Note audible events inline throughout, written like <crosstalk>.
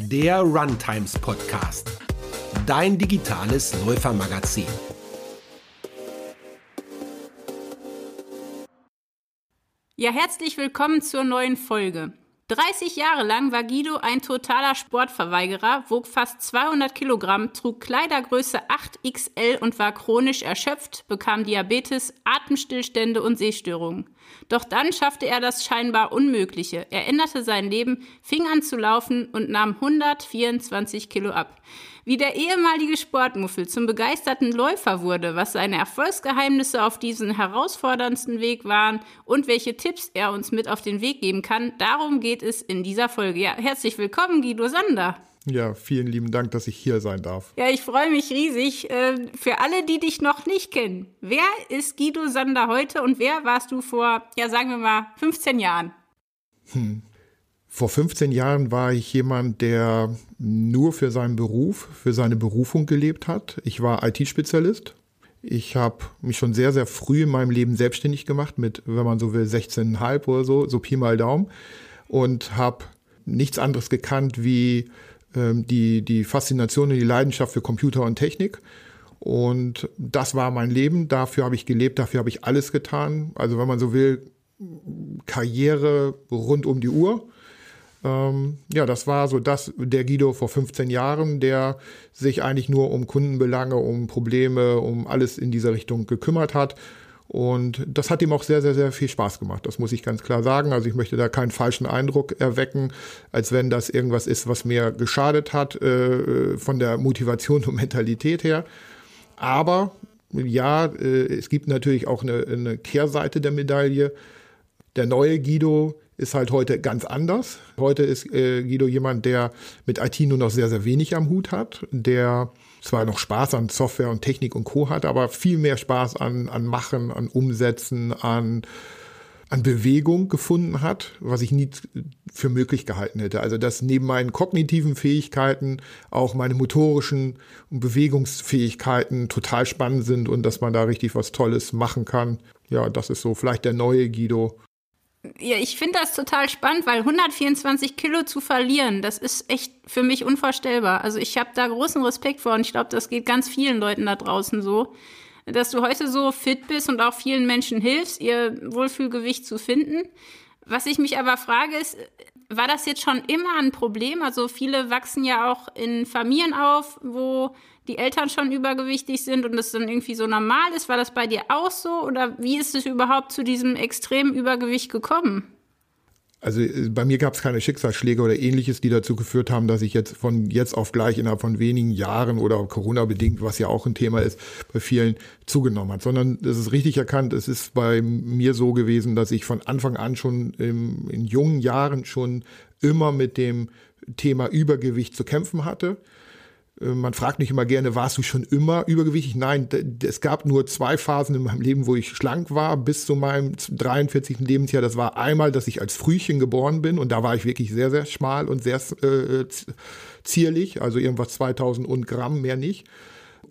der Runtimes Podcast, dein digitales Läufermagazin. Ja, herzlich willkommen zur neuen Folge. 30 Jahre lang war Guido ein totaler Sportverweigerer, wog fast 200 Kilogramm, trug Kleidergröße 8XL und war chronisch erschöpft, bekam Diabetes, Atemstillstände und Sehstörungen. Doch dann schaffte er das scheinbar Unmögliche. Er änderte sein Leben, fing an zu laufen und nahm 124 Kilo ab. Wie der ehemalige Sportmuffel zum begeisterten Läufer wurde, was seine Erfolgsgeheimnisse auf diesen herausforderndsten Weg waren und welche Tipps er uns mit auf den Weg geben kann, darum geht es in dieser Folge. Ja, herzlich willkommen, Guido Sander. Ja, vielen lieben Dank, dass ich hier sein darf. Ja, ich freue mich riesig. Äh, für alle, die dich noch nicht kennen, wer ist Guido Sander heute und wer warst du vor, ja, sagen wir mal, 15 Jahren? Hm. Vor 15 Jahren war ich jemand, der nur für seinen Beruf, für seine Berufung gelebt hat. Ich war IT-Spezialist. Ich habe mich schon sehr, sehr früh in meinem Leben selbstständig gemacht mit, wenn man so will, 16,5 oder so, so Pi mal Daumen. Und habe nichts anderes gekannt wie ähm, die, die Faszination und die Leidenschaft für Computer und Technik. Und das war mein Leben. Dafür habe ich gelebt, dafür habe ich alles getan. Also wenn man so will, Karriere rund um die Uhr. Ähm, ja, das war so das, der Guido vor 15 Jahren, der sich eigentlich nur um Kundenbelange, um Probleme, um alles in dieser Richtung gekümmert hat und das hat ihm auch sehr, sehr, sehr viel Spaß gemacht. Das muss ich ganz klar sagen. Also ich möchte da keinen falschen Eindruck erwecken, als wenn das irgendwas ist, was mir geschadet hat äh, von der Motivation und Mentalität her. Aber ja, äh, es gibt natürlich auch eine, eine Kehrseite der Medaille. Der neue Guido ist halt heute ganz anders. Heute ist äh, Guido jemand, der mit IT nur noch sehr, sehr wenig am Hut hat, der zwar noch Spaß an Software und Technik und Co. hat, aber viel mehr Spaß an, an Machen, an Umsetzen, an, an Bewegung gefunden hat, was ich nie für möglich gehalten hätte. Also dass neben meinen kognitiven Fähigkeiten auch meine motorischen und Bewegungsfähigkeiten total spannend sind und dass man da richtig was Tolles machen kann. Ja, das ist so vielleicht der neue Guido, ja, ich finde das total spannend, weil 124 Kilo zu verlieren, das ist echt für mich unvorstellbar. Also ich habe da großen Respekt vor und ich glaube, das geht ganz vielen Leuten da draußen so, dass du heute so fit bist und auch vielen Menschen hilfst, ihr Wohlfühlgewicht zu finden. Was ich mich aber frage ist, war das jetzt schon immer ein Problem? Also viele wachsen ja auch in Familien auf, wo die Eltern schon übergewichtig sind und das dann irgendwie so normal ist. War das bei dir auch so oder wie ist es überhaupt zu diesem extremen Übergewicht gekommen? Also äh, bei mir gab es keine Schicksalsschläge oder ähnliches, die dazu geführt haben, dass ich jetzt von jetzt auf gleich innerhalb von wenigen Jahren oder Corona bedingt, was ja auch ein Thema ist, bei vielen zugenommen hat, sondern es ist richtig erkannt, es ist bei mir so gewesen, dass ich von Anfang an schon im, in jungen Jahren schon immer mit dem Thema Übergewicht zu kämpfen hatte man fragt mich immer gerne, warst du schon immer übergewichtig? Nein, es gab nur zwei Phasen in meinem Leben, wo ich schlank war, bis zu meinem 43. Lebensjahr. Das war einmal, dass ich als Frühchen geboren bin und da war ich wirklich sehr, sehr schmal und sehr äh, zierlich, also irgendwas 2000 und Gramm, mehr nicht.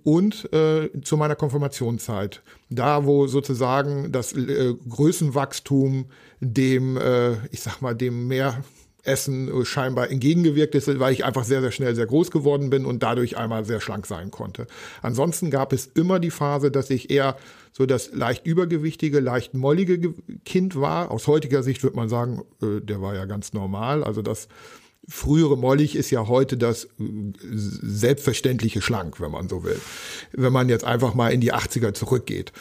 Und äh, zu meiner Konfirmationszeit, da wo sozusagen das äh, Größenwachstum dem, äh, ich sag mal, dem mehr Essen scheinbar entgegengewirkt ist, weil ich einfach sehr, sehr schnell sehr groß geworden bin und dadurch einmal sehr schlank sein konnte. Ansonsten gab es immer die Phase, dass ich eher so das leicht übergewichtige, leicht mollige Kind war. Aus heutiger Sicht würde man sagen, äh, der war ja ganz normal. Also das frühere Mollig ist ja heute das äh, selbstverständliche Schlank, wenn man so will. Wenn man jetzt einfach mal in die 80er zurückgeht.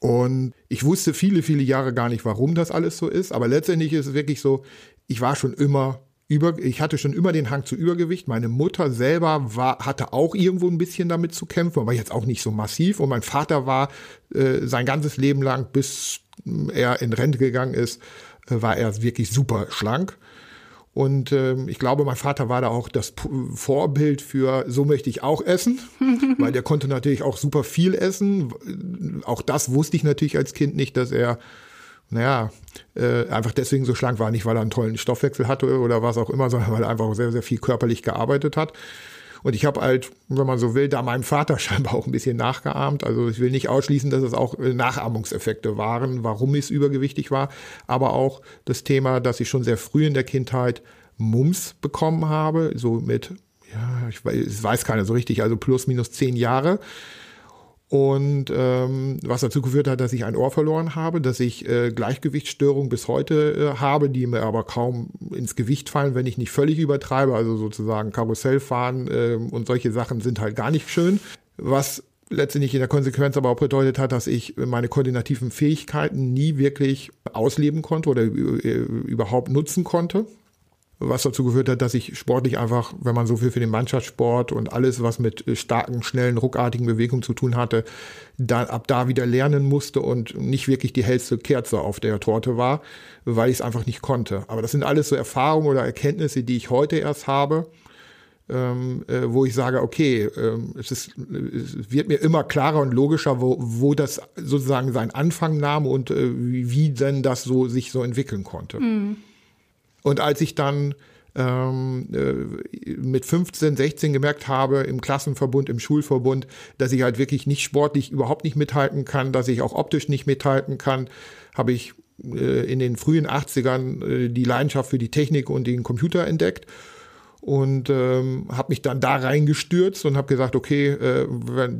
Und ich wusste viele, viele Jahre gar nicht, warum das alles so ist. Aber letztendlich ist es wirklich so, ich war schon immer über, ich hatte schon immer den Hang zu Übergewicht. Meine Mutter selber war, hatte auch irgendwo ein bisschen damit zu kämpfen, aber jetzt auch nicht so massiv. Und mein Vater war äh, sein ganzes Leben lang, bis er in Rente gegangen ist, äh, war er wirklich super schlank. Und ähm, ich glaube, mein Vater war da auch das P Vorbild für, so möchte ich auch essen, <laughs> weil der konnte natürlich auch super viel essen. Auch das wusste ich natürlich als Kind nicht, dass er naja, äh, einfach deswegen so schlank war. Nicht, weil er einen tollen Stoffwechsel hatte oder was auch immer, sondern weil er einfach sehr, sehr viel körperlich gearbeitet hat. Und ich habe halt, wenn man so will, da meinem Vater <laughs> scheinbar auch ein bisschen nachgeahmt. Also ich will nicht ausschließen, dass es auch äh, Nachahmungseffekte waren, warum ich übergewichtig war. Aber auch das Thema, dass ich schon sehr früh in der Kindheit Mums bekommen habe, so mit, ja, ich weiß, weiß keiner so richtig, also plus minus zehn Jahre. Und ähm, was dazu geführt hat, dass ich ein Ohr verloren habe, dass ich äh, Gleichgewichtsstörungen bis heute äh, habe, die mir aber kaum ins Gewicht fallen, wenn ich nicht völlig übertreibe. Also sozusagen Karussellfahren äh, und solche Sachen sind halt gar nicht schön. Was letztendlich in der Konsequenz aber auch bedeutet hat, dass ich meine koordinativen Fähigkeiten nie wirklich ausleben konnte oder überhaupt nutzen konnte. Was dazu geführt hat, dass ich sportlich einfach, wenn man so viel für den Mannschaftssport und alles, was mit starken, schnellen, ruckartigen Bewegungen zu tun hatte, dann ab da wieder lernen musste und nicht wirklich die hellste Kerze auf der Torte war, weil ich es einfach nicht konnte. Aber das sind alles so Erfahrungen oder Erkenntnisse, die ich heute erst habe ähm, äh, wo ich sage, okay, ähm, es, ist, es wird mir immer klarer und logischer, wo, wo das sozusagen seinen Anfang nahm und äh, wie, wie denn das so sich so entwickeln konnte. Mhm. Und als ich dann ähm, äh, mit 15, 16 gemerkt habe im Klassenverbund, im Schulverbund, dass ich halt wirklich nicht sportlich überhaupt nicht mithalten kann, dass ich auch optisch nicht mithalten kann, habe ich äh, in den frühen 80ern äh, die Leidenschaft für die Technik und den Computer entdeckt und ähm, habe mich dann da reingestürzt und habe gesagt, okay, äh,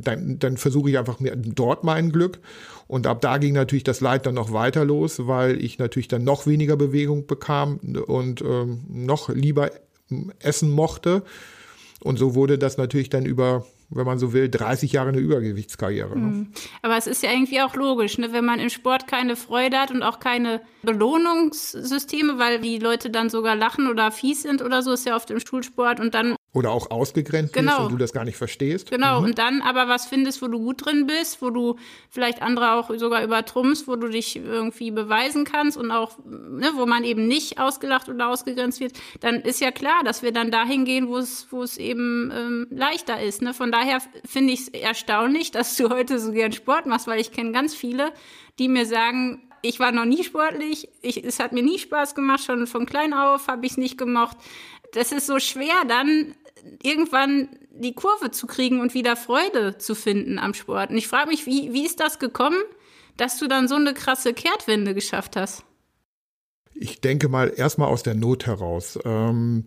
dann, dann versuche ich einfach mir dort mein Glück. Und ab da ging natürlich das Leid dann noch weiter los, weil ich natürlich dann noch weniger Bewegung bekam und ähm, noch lieber essen mochte. Und so wurde das natürlich dann über wenn man so will, 30 Jahre eine Übergewichtskarriere. Ne? Mhm. Aber es ist ja irgendwie auch logisch, ne? wenn man im Sport keine Freude hat und auch keine Belohnungssysteme, weil die Leute dann sogar lachen oder fies sind oder so, ist ja oft im Schulsport und dann oder auch ausgegrenzt genau. bist und du das gar nicht verstehst. Genau, mhm. und dann aber was findest, wo du gut drin bist, wo du vielleicht andere auch sogar übertrumpfst, wo du dich irgendwie beweisen kannst und auch, ne, wo man eben nicht ausgelacht oder ausgegrenzt wird, dann ist ja klar, dass wir dann dahin gehen, wo es, wo es eben ähm, leichter ist. Ne? Von daher finde ich es erstaunlich, dass du heute so gern Sport machst, weil ich kenne ganz viele, die mir sagen, ich war noch nie sportlich, ich, es hat mir nie Spaß gemacht, schon von klein auf habe ich es nicht gemocht. Das ist so schwer, dann irgendwann die Kurve zu kriegen und wieder Freude zu finden am Sport. Und ich frage mich, wie, wie ist das gekommen, dass du dann so eine krasse Kehrtwende geschafft hast? Ich denke mal erstmal aus der Not heraus. Ähm,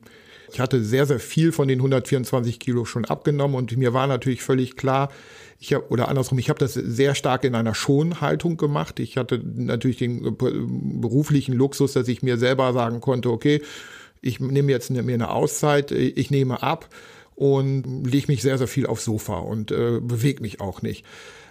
ich hatte sehr, sehr viel von den 124 Kilo schon abgenommen und mir war natürlich völlig klar, ich hab, oder andersrum, ich habe das sehr stark in einer Schonhaltung gemacht. Ich hatte natürlich den beruflichen Luxus, dass ich mir selber sagen konnte, okay, ich nehme jetzt mir eine Auszeit, ich nehme ab und lege mich sehr, sehr viel aufs Sofa und äh, bewege mich auch nicht.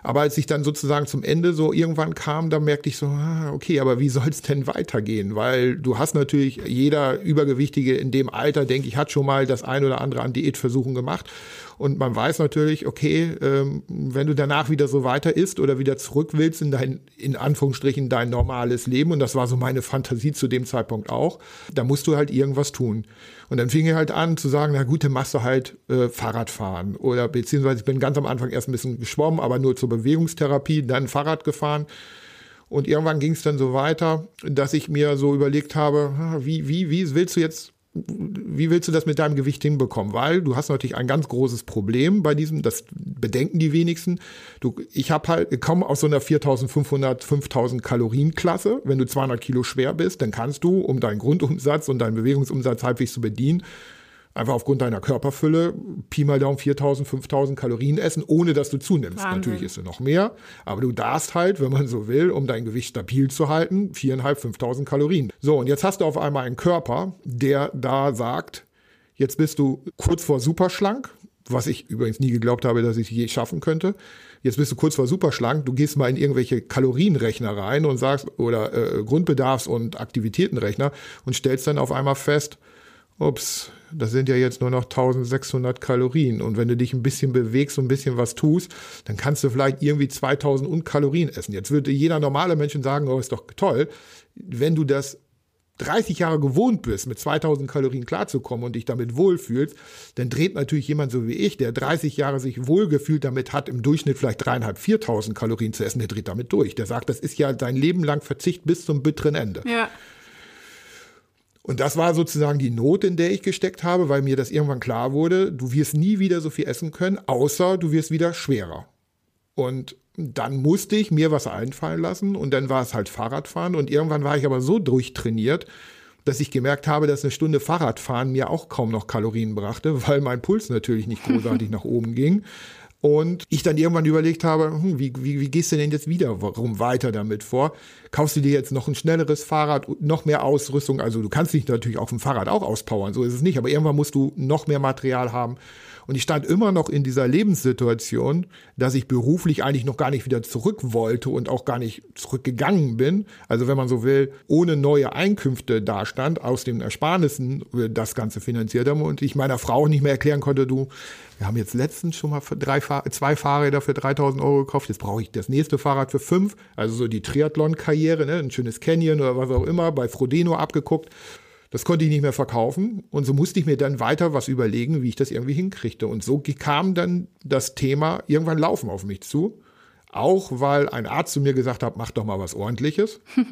Aber als ich dann sozusagen zum Ende so irgendwann kam, da merkte ich so, ah, okay, aber wie soll es denn weitergehen? Weil du hast natürlich, jeder Übergewichtige in dem Alter, denke ich, hat schon mal das ein oder andere an Diätversuchen gemacht. Und man weiß natürlich, okay, ähm, wenn du danach wieder so weiter isst oder wieder zurück willst in dein, in Anführungsstrichen, dein normales Leben, und das war so meine Fantasie zu dem Zeitpunkt auch, da musst du halt irgendwas tun. Und dann fing ich halt an zu sagen, na gut, dann machst du halt äh, Fahrrad fahren. Oder beziehungsweise ich bin ganz am Anfang erst ein bisschen geschwommen, aber nur zur Bewegungstherapie, dann Fahrrad gefahren. Und irgendwann ging es dann so weiter, dass ich mir so überlegt habe, wie, wie, wie willst du jetzt wie willst du das mit deinem Gewicht hinbekommen? Weil du hast natürlich ein ganz großes Problem bei diesem, das bedenken die wenigsten. Du, ich habe halt, komme aus so einer 4500, 5000 Kalorien Klasse. Wenn du 200 Kilo schwer bist, dann kannst du, um deinen Grundumsatz und deinen Bewegungsumsatz halbwegs zu bedienen, einfach aufgrund deiner Körperfülle Pi mal Daumen 4000, 5000 Kalorien essen, ohne dass du zunimmst. Wahnsinn. Natürlich isst du noch mehr, aber du darfst halt, wenn man so will, um dein Gewicht stabil zu halten, 4.500, 5000 Kalorien. So, und jetzt hast du auf einmal einen Körper, der da sagt, jetzt bist du kurz vor superschlank, was ich übrigens nie geglaubt habe, dass ich je schaffen könnte. Jetzt bist du kurz vor superschlank, du gehst mal in irgendwelche Kalorienrechner rein und sagst, oder äh, Grundbedarfs- und Aktivitätenrechner und stellst dann auf einmal fest, ups, das sind ja jetzt nur noch 1600 Kalorien. Und wenn du dich ein bisschen bewegst und ein bisschen was tust, dann kannst du vielleicht irgendwie 2000 und Kalorien essen. Jetzt würde jeder normale Mensch sagen, oh, ist doch toll. Wenn du das 30 Jahre gewohnt bist, mit 2000 Kalorien klarzukommen und dich damit wohlfühlst, dann dreht natürlich jemand so wie ich, der 30 Jahre sich wohlgefühlt damit hat, im Durchschnitt vielleicht dreieinhalb, 4000 Kalorien zu essen, der dreht damit durch. Der sagt, das ist ja dein Leben lang Verzicht bis zum bitteren Ende. Ja. Und das war sozusagen die Not, in der ich gesteckt habe, weil mir das irgendwann klar wurde, du wirst nie wieder so viel essen können, außer du wirst wieder schwerer. Und dann musste ich mir was einfallen lassen und dann war es halt Fahrradfahren und irgendwann war ich aber so durchtrainiert, dass ich gemerkt habe, dass eine Stunde Fahrradfahren mir auch kaum noch Kalorien brachte, weil mein Puls natürlich nicht großartig <laughs> nach oben ging. Und ich dann irgendwann überlegt habe, hm, wie, wie, wie gehst du denn jetzt wiederum weiter damit vor? Kaufst du dir jetzt noch ein schnelleres Fahrrad, noch mehr Ausrüstung? Also du kannst dich natürlich auf dem Fahrrad auch auspowern, so ist es nicht, aber irgendwann musst du noch mehr Material haben. Und ich stand immer noch in dieser Lebenssituation, dass ich beruflich eigentlich noch gar nicht wieder zurück wollte und auch gar nicht zurückgegangen bin. Also wenn man so will, ohne neue Einkünfte dastand, aus den Ersparnissen das Ganze finanziert haben und ich meiner Frau nicht mehr erklären konnte, du, wir haben jetzt letztens schon mal drei zwei Fahrräder für 3000 Euro gekauft. Jetzt brauche ich das nächste Fahrrad für fünf. Also so die Triathlon-Karriere, ne? ein schönes Canyon oder was auch immer, bei Frodeno abgeguckt. Das konnte ich nicht mehr verkaufen. Und so musste ich mir dann weiter was überlegen, wie ich das irgendwie hinkriegte. Und so kam dann das Thema irgendwann Laufen auf mich zu. Auch weil ein Arzt zu mir gesagt hat, mach doch mal was Ordentliches. <laughs>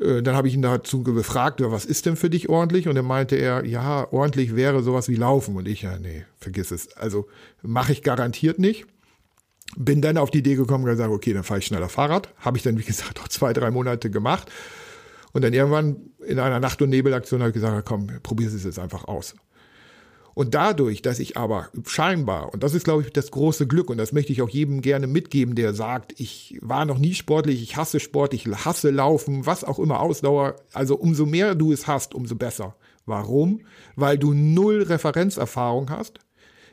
Äh, dann habe ich ihn dazu gefragt, was ist denn für dich ordentlich? Und dann meinte er, ja, ordentlich wäre sowas wie Laufen. Und ich, ja, nee, vergiss es. Also mache ich garantiert nicht. Bin dann auf die Idee gekommen und gesagt, okay, dann fahre ich schneller Fahrrad. Habe ich dann, wie gesagt, auch zwei, drei Monate gemacht. Und dann irgendwann in einer Nacht- und Nebelaktion habe ich gesagt, komm, probier es jetzt einfach aus. Und dadurch, dass ich aber scheinbar, und das ist, glaube ich, das große Glück, und das möchte ich auch jedem gerne mitgeben, der sagt, ich war noch nie sportlich, ich hasse Sport, ich hasse Laufen, was auch immer, Ausdauer. Also umso mehr du es hast, umso besser. Warum? Weil du null Referenzerfahrung hast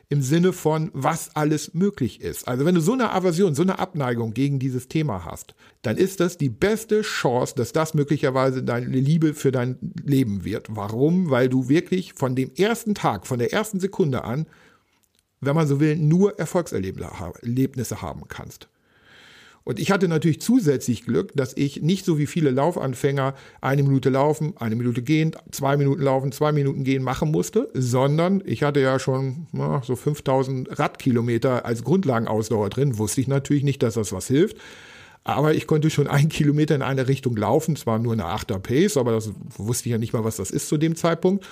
im Sinne von, was alles möglich ist. Also wenn du so eine Aversion, so eine Abneigung gegen dieses Thema hast, dann ist das die beste Chance, dass das möglicherweise deine Liebe für dein Leben wird. Warum? Weil du wirklich von dem ersten Tag, von der ersten Sekunde an, wenn man so will, nur Erfolgserlebnisse haben kannst. Und ich hatte natürlich zusätzlich Glück, dass ich nicht so wie viele Laufanfänger eine Minute laufen, eine Minute gehen, zwei Minuten laufen, zwei Minuten gehen machen musste, sondern ich hatte ja schon na, so 5000 Radkilometer als Grundlagenausdauer drin. Wusste ich natürlich nicht, dass das was hilft. Aber ich konnte schon einen Kilometer in eine Richtung laufen, zwar nur eine Achter Pace, aber das wusste ich ja nicht mal, was das ist zu dem Zeitpunkt.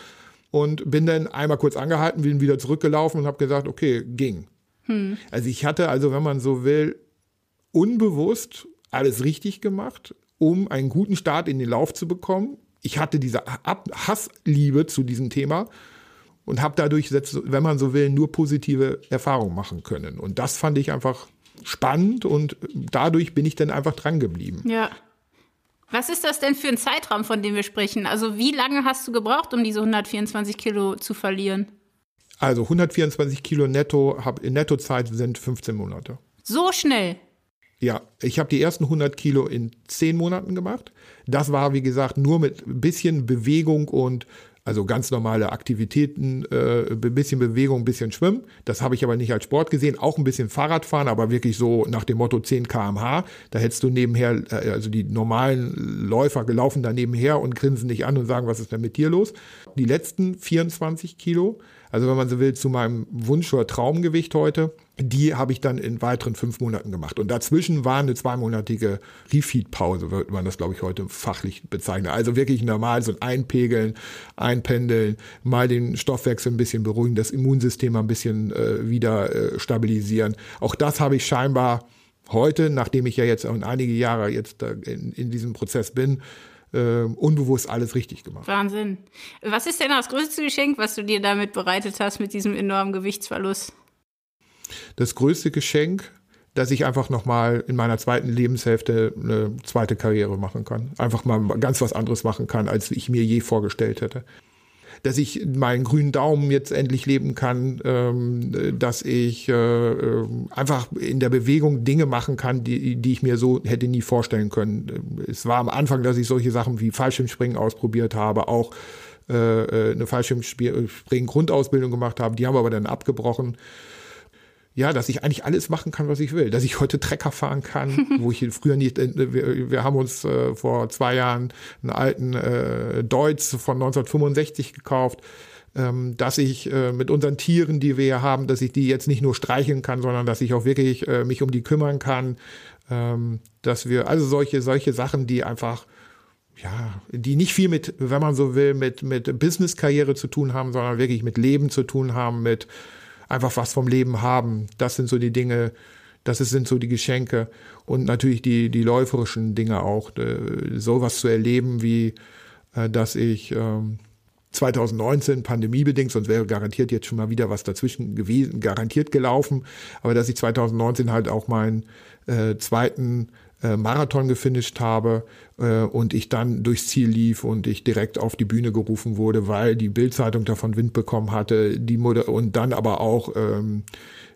Und bin dann einmal kurz angehalten, bin wieder zurückgelaufen und habe gesagt, okay, ging. Hm. Also ich hatte also, wenn man so will, unbewusst alles richtig gemacht, um einen guten Start in den Lauf zu bekommen. Ich hatte diese Hassliebe zu diesem Thema und habe dadurch, wenn man so will, nur positive Erfahrungen machen können. Und das fand ich einfach spannend und dadurch bin ich dann einfach dran geblieben. Ja. Was ist das denn für ein Zeitraum, von dem wir sprechen? Also wie lange hast du gebraucht, um diese 124 Kilo zu verlieren? Also 124 Kilo netto, in Nettozeit sind 15 Monate. So schnell? Ja, ich habe die ersten 100 Kilo in 10 Monaten gemacht. Das war, wie gesagt, nur mit ein bisschen Bewegung und also ganz normale Aktivitäten, äh, ein bisschen Bewegung, ein bisschen Schwimmen. Das habe ich aber nicht als Sport gesehen. Auch ein bisschen Fahrradfahren, aber wirklich so nach dem Motto 10 kmh. Da hättest du nebenher, äh, also die normalen Läufer gelaufen da nebenher und grinsen dich an und sagen, was ist denn mit dir los? Die letzten 24 Kilo also wenn man so will, zu meinem Wunsch oder Traumgewicht heute, die habe ich dann in weiteren fünf Monaten gemacht. Und dazwischen war eine zweimonatige Refeed-Pause, würde man das, glaube ich, heute fachlich bezeichnen. Also wirklich normal so ein Einpegeln, Einpendeln, mal den Stoffwechsel ein bisschen beruhigen, das Immunsystem ein bisschen äh, wieder äh, stabilisieren. Auch das habe ich scheinbar heute, nachdem ich ja jetzt auch einige Jahre jetzt in, in diesem Prozess bin, äh, unbewusst alles richtig gemacht. Wahnsinn. Was ist denn das größte Geschenk, was du dir damit bereitet hast mit diesem enormen Gewichtsverlust? Das größte Geschenk, dass ich einfach nochmal in meiner zweiten Lebenshälfte eine zweite Karriere machen kann. Einfach mal ganz was anderes machen kann, als ich mir je vorgestellt hätte dass ich meinen grünen Daumen jetzt endlich leben kann, ähm, dass ich äh, äh, einfach in der Bewegung Dinge machen kann, die, die ich mir so hätte nie vorstellen können. Es war am Anfang, dass ich solche Sachen wie Fallschirmspringen ausprobiert habe, auch äh, eine Fallschirmspringen-Grundausbildung gemacht habe, die haben wir aber dann abgebrochen ja, dass ich eigentlich alles machen kann, was ich will. Dass ich heute Trecker fahren kann, <laughs> wo ich früher nicht, äh, wir, wir haben uns äh, vor zwei Jahren einen alten äh, Deutz von 1965 gekauft, ähm, dass ich äh, mit unseren Tieren, die wir hier haben, dass ich die jetzt nicht nur streicheln kann, sondern dass ich auch wirklich äh, mich um die kümmern kann, ähm, dass wir, also solche, solche Sachen, die einfach, ja, die nicht viel mit, wenn man so will, mit, mit Business-Karriere zu tun haben, sondern wirklich mit Leben zu tun haben, mit, einfach was vom Leben haben. Das sind so die Dinge, das sind so die Geschenke und natürlich die, die läuferischen Dinge auch. Sowas zu erleben wie äh, dass ich ähm, 2019 pandemiebedingt, sonst wäre garantiert jetzt schon mal wieder was dazwischen gewesen, garantiert gelaufen, aber dass ich 2019 halt auch meinen äh, zweiten äh, Marathon gefinisht habe äh, und ich dann durchs Ziel lief und ich direkt auf die Bühne gerufen wurde, weil die Bildzeitung davon Wind bekommen hatte, die Moder und dann aber auch ähm,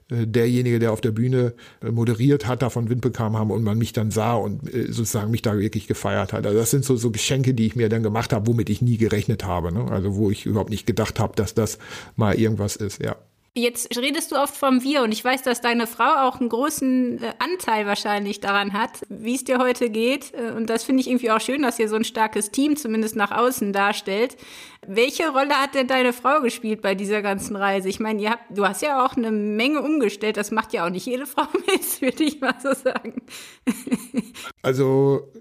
äh, derjenige, der auf der Bühne äh, moderiert hat, davon Wind bekam haben und man mich dann sah und sozusagen mich da wirklich gefeiert hat. Also das sind so, so Geschenke, die ich mir dann gemacht habe, womit ich nie gerechnet habe. Ne? Also wo ich überhaupt nicht gedacht habe, dass das mal irgendwas ist, ja. Jetzt redest du oft vom Wir und ich weiß, dass deine Frau auch einen großen äh, Anteil wahrscheinlich daran hat, wie es dir heute geht. Äh, und das finde ich irgendwie auch schön, dass ihr so ein starkes Team zumindest nach außen darstellt. Welche Rolle hat denn deine Frau gespielt bei dieser ganzen Reise? Ich meine, habt, du hast ja auch eine Menge umgestellt. Das macht ja auch nicht jede <laughs> Frau mit, würde ich mal so sagen. Also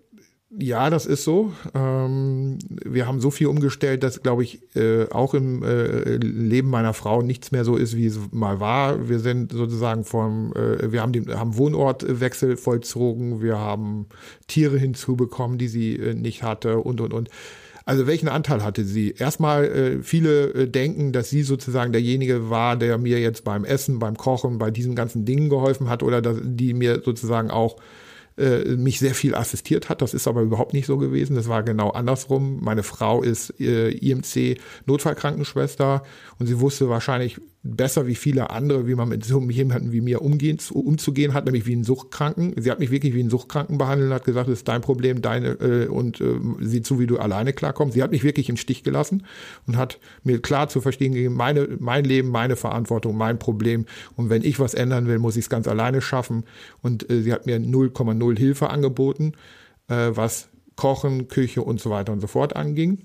ja, das ist so. Ähm, wir haben so viel umgestellt, dass, glaube ich, äh, auch im äh, Leben meiner Frau nichts mehr so ist, wie es mal war. Wir sind sozusagen vom, äh, wir haben den haben Wohnortwechsel vollzogen, wir haben Tiere hinzubekommen, die sie nicht hatte und und und. Also welchen Anteil hatte sie? Erstmal viele denken, dass sie sozusagen derjenige war, der mir jetzt beim Essen, beim Kochen, bei diesen ganzen Dingen geholfen hat oder dass, die mir sozusagen auch äh, mich sehr viel assistiert hat. Das ist aber überhaupt nicht so gewesen. Das war genau andersrum. Meine Frau ist äh, IMC Notfallkrankenschwester und sie wusste wahrscheinlich besser wie viele andere, wie man mit so jemandem wie mir umgehen, umzugehen hat, nämlich wie einen Suchtkranken. Sie hat mich wirklich wie einen Suchtkranken behandelt und hat gesagt, das ist dein Problem, deine äh, und äh, sieh zu, wie du alleine klarkommst. Sie hat mich wirklich im Stich gelassen und hat mir klar zu verstehen gegeben, meine, mein Leben, meine Verantwortung, mein Problem. Und wenn ich was ändern will, muss ich es ganz alleine schaffen. Und äh, sie hat mir 0,0 Hilfe angeboten, äh, was Kochen, Küche und so weiter und so fort anging.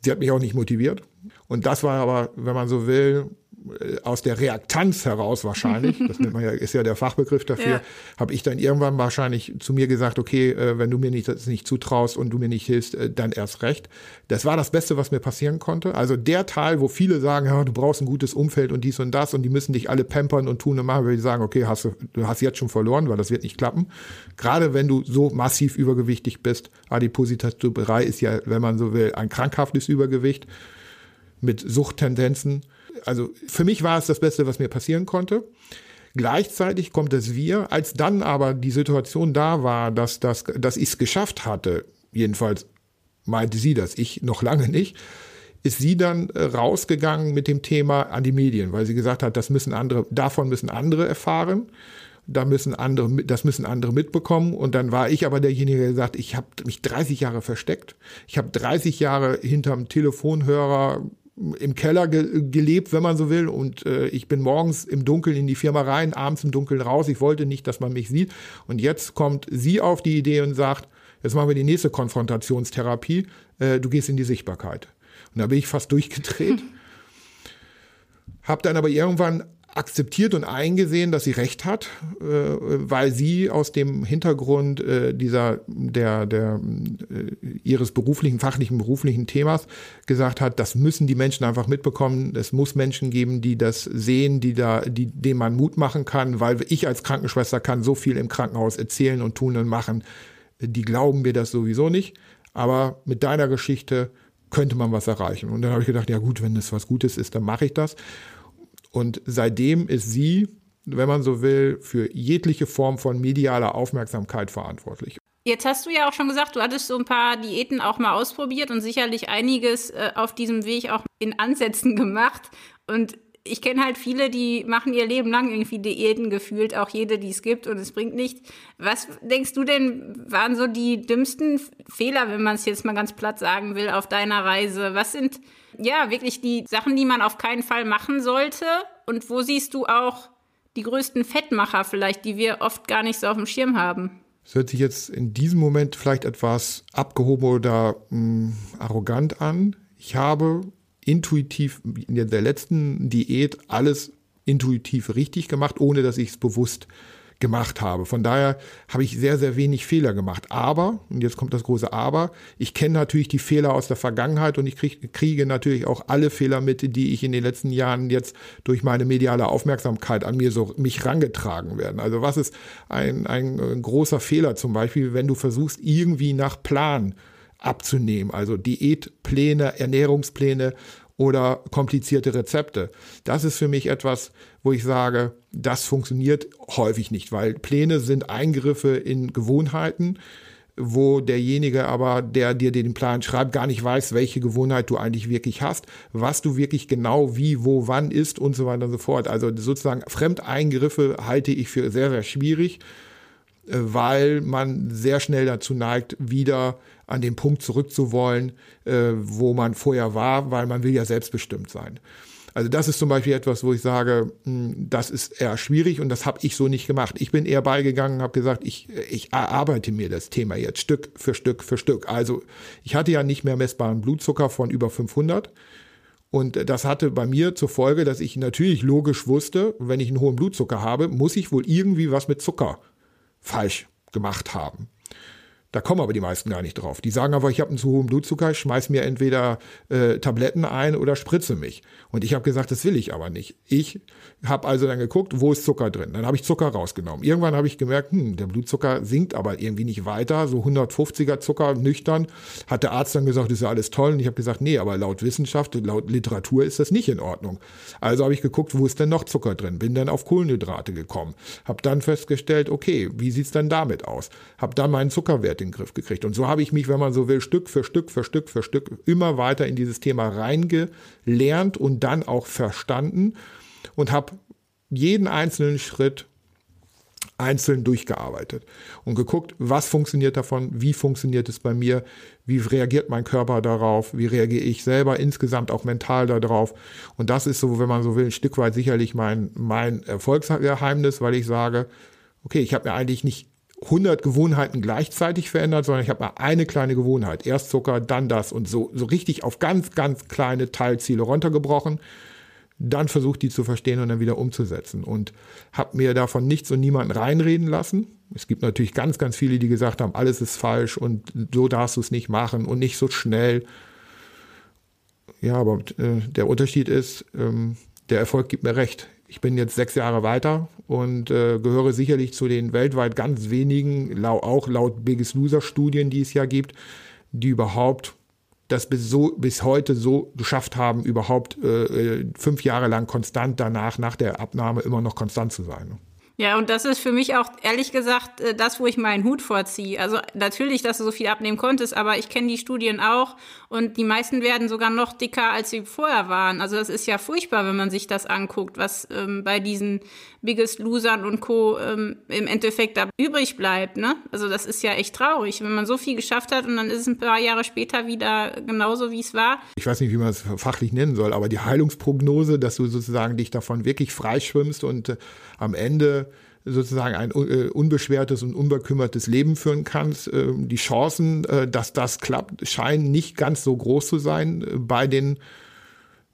Sie hat mich auch nicht motiviert. Und das war aber, wenn man so will, aus der Reaktanz heraus wahrscheinlich, <laughs> das nennt man ja, ist ja der Fachbegriff dafür, ja. habe ich dann irgendwann wahrscheinlich zu mir gesagt, okay, äh, wenn du mir nicht, das nicht zutraust und du mir nicht hilfst, äh, dann erst recht. Das war das Beste, was mir passieren konnte. Also der Teil, wo viele sagen, ja, du brauchst ein gutes Umfeld und dies und das und die müssen dich alle pampern und tun und machen, würde ich sagen, okay, hast du, du hast jetzt schon verloren, weil das wird nicht klappen. Gerade wenn du so massiv übergewichtig bist, Adipositas-Tuberei ist ja, wenn man so will, ein krankhaftes Übergewicht mit Suchttendenzen also für mich war es das Beste, was mir passieren konnte. Gleichzeitig kommt es wir, als dann aber die Situation da war, dass, dass, dass ich es geschafft hatte, jedenfalls meinte sie das, ich noch lange nicht, ist sie dann äh, rausgegangen mit dem Thema an die Medien, weil sie gesagt hat, das müssen andere, davon müssen andere erfahren, da müssen andere, das müssen andere mitbekommen. Und dann war ich aber derjenige, der gesagt, ich habe mich 30 Jahre versteckt, ich habe 30 Jahre hinterm Telefonhörer im Keller ge gelebt, wenn man so will. Und äh, ich bin morgens im Dunkeln in die Firma rein, abends im Dunkeln raus. Ich wollte nicht, dass man mich sieht. Und jetzt kommt sie auf die Idee und sagt, jetzt machen wir die nächste Konfrontationstherapie. Äh, du gehst in die Sichtbarkeit. Und da bin ich fast <laughs> durchgedreht. Hab dann aber irgendwann akzeptiert und eingesehen, dass sie recht hat, äh, weil sie aus dem Hintergrund äh, dieser der der äh, ihres beruflichen fachlichen beruflichen Themas gesagt hat, das müssen die Menschen einfach mitbekommen. Es muss Menschen geben, die das sehen, die da die denen man Mut machen kann, weil ich als Krankenschwester kann so viel im Krankenhaus erzählen und tun und machen. Die glauben mir das sowieso nicht, aber mit deiner Geschichte könnte man was erreichen. Und dann habe ich gedacht, ja gut, wenn es was Gutes ist, dann mache ich das. Und seitdem ist sie, wenn man so will, für jegliche Form von medialer Aufmerksamkeit verantwortlich. Jetzt hast du ja auch schon gesagt, du hattest so ein paar Diäten auch mal ausprobiert und sicherlich einiges äh, auf diesem Weg auch in Ansätzen <laughs> gemacht. Und ich kenne halt viele, die machen ihr Leben lang irgendwie Diäten gefühlt, auch jede, die es gibt und es bringt nichts. Was denkst du denn, waren so die dümmsten Fehler, wenn man es jetzt mal ganz platt sagen will, auf deiner Reise? Was sind ja wirklich die Sachen, die man auf keinen Fall machen sollte? Und wo siehst du auch die größten Fettmacher vielleicht, die wir oft gar nicht so auf dem Schirm haben? Es hört sich jetzt in diesem Moment vielleicht etwas abgehoben oder mh, hm, arrogant an. Ich habe intuitiv in der letzten Diät alles intuitiv richtig gemacht, ohne dass ich es bewusst gemacht habe. Von daher habe ich sehr, sehr wenig Fehler gemacht. Aber, und jetzt kommt das große Aber, ich kenne natürlich die Fehler aus der Vergangenheit und ich krieg, kriege natürlich auch alle Fehler mit, die ich in den letzten Jahren jetzt durch meine mediale Aufmerksamkeit an mir so mich rangetragen werden. Also was ist ein, ein, ein großer Fehler zum Beispiel, wenn du versuchst, irgendwie nach Plan abzunehmen, also Diätpläne, Ernährungspläne oder komplizierte Rezepte. Das ist für mich etwas, wo ich sage, das funktioniert häufig nicht, weil Pläne sind Eingriffe in Gewohnheiten, wo derjenige aber, der dir den Plan schreibt, gar nicht weiß, welche Gewohnheit du eigentlich wirklich hast, was du wirklich genau wie, wo, wann ist und so weiter und so fort. Also sozusagen Fremdeingriffe halte ich für sehr, sehr schwierig, weil man sehr schnell dazu neigt, wieder an den Punkt zurückzuwollen, äh, wo man vorher war, weil man will ja selbstbestimmt sein. Also das ist zum Beispiel etwas, wo ich sage, hm, das ist eher schwierig und das habe ich so nicht gemacht. Ich bin eher beigegangen, habe gesagt, ich, ich erarbeite mir das Thema jetzt Stück für Stück für Stück. Also ich hatte ja nicht mehr messbaren Blutzucker von über 500. Und das hatte bei mir zur Folge, dass ich natürlich logisch wusste, wenn ich einen hohen Blutzucker habe, muss ich wohl irgendwie was mit Zucker falsch gemacht haben. Da kommen aber die meisten gar nicht drauf. Die sagen aber, ich habe einen zu hohen Blutzucker, schmeiß mir entweder äh, Tabletten ein oder spritze mich. Und ich habe gesagt, das will ich aber nicht. Ich habe also dann geguckt, wo ist Zucker drin. Dann habe ich Zucker rausgenommen. Irgendwann habe ich gemerkt, hm, der Blutzucker sinkt aber irgendwie nicht weiter. So 150er Zucker nüchtern. Hat der Arzt dann gesagt, das ist ja alles toll. Und ich habe gesagt, nee, aber laut Wissenschaft, laut Literatur ist das nicht in Ordnung. Also habe ich geguckt, wo ist denn noch Zucker drin? Bin dann auf Kohlenhydrate gekommen. Habe dann festgestellt, okay, wie sieht's denn damit aus? Habe dann meinen Zuckerwert in den Griff gekriegt. Und so habe ich mich, wenn man so will, Stück für Stück für Stück für Stück immer weiter in dieses Thema reingelernt und dann auch verstanden und habe jeden einzelnen Schritt einzeln durchgearbeitet und geguckt, was funktioniert davon, wie funktioniert es bei mir, wie reagiert mein Körper darauf, wie reagiere ich selber insgesamt auch mental darauf. Und das ist so, wenn man so will, ein Stück weit sicherlich mein, mein Erfolgsgeheimnis, weil ich sage, okay, ich habe mir eigentlich nicht 100 Gewohnheiten gleichzeitig verändert, sondern ich habe mal eine kleine Gewohnheit. Erst Zucker, dann das und so, so richtig auf ganz, ganz kleine Teilziele runtergebrochen dann versucht die zu verstehen und dann wieder umzusetzen. Und habe mir davon nichts und niemanden reinreden lassen. Es gibt natürlich ganz, ganz viele, die gesagt haben, alles ist falsch und so darfst du es nicht machen und nicht so schnell. Ja, aber äh, der Unterschied ist, ähm, der Erfolg gibt mir recht. Ich bin jetzt sechs Jahre weiter und äh, gehöre sicherlich zu den weltweit ganz wenigen, auch laut Biggest Loser Studien, die es ja gibt, die überhaupt das bis, so, bis heute so geschafft haben, überhaupt äh, fünf Jahre lang konstant danach, nach der Abnahme, immer noch konstant zu sein. Ja, und das ist für mich auch ehrlich gesagt äh, das, wo ich meinen Hut vorziehe. Also natürlich, dass du so viel abnehmen konntest, aber ich kenne die Studien auch und die meisten werden sogar noch dicker, als sie vorher waren. Also das ist ja furchtbar, wenn man sich das anguckt, was ähm, bei diesen Biggest Losern und Co. Ähm, im Endeffekt da übrig bleibt. Ne? Also das ist ja echt traurig, wenn man so viel geschafft hat und dann ist es ein paar Jahre später wieder genauso, wie es war. Ich weiß nicht, wie man es fachlich nennen soll, aber die Heilungsprognose, dass du sozusagen dich davon wirklich freischwimmst und äh, am Ende sozusagen ein äh, unbeschwertes und unbekümmertes Leben führen kannst. Äh, die Chancen, äh, dass das klappt, scheinen nicht ganz so groß zu sein bei den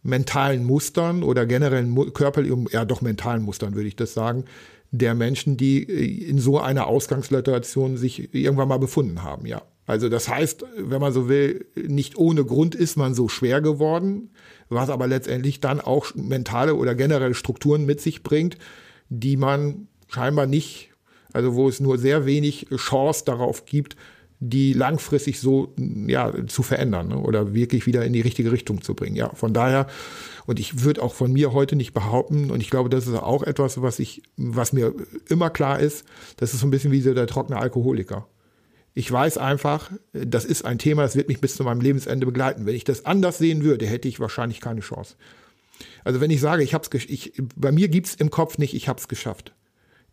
mentalen Mustern oder generellen körperlichen, ja doch mentalen Mustern würde ich das sagen, der Menschen, die äh, in so einer Ausgangssituation sich irgendwann mal befunden haben, ja. Also das heißt, wenn man so will, nicht ohne Grund ist man so schwer geworden, was aber letztendlich dann auch mentale oder generelle Strukturen mit sich bringt, die man scheinbar nicht, also wo es nur sehr wenig Chance darauf gibt, die langfristig so ja zu verändern ne? oder wirklich wieder in die richtige Richtung zu bringen. Ja, von daher und ich würde auch von mir heute nicht behaupten und ich glaube, das ist auch etwas, was ich was mir immer klar ist, das ist so ein bisschen wie so der trockene Alkoholiker. Ich weiß einfach, das ist ein Thema, das wird mich bis zu meinem Lebensende begleiten. Wenn ich das anders sehen würde, hätte ich wahrscheinlich keine Chance. Also wenn ich sage, ich hab's, ich, bei mir gibt's im Kopf nicht, ich hab's geschafft.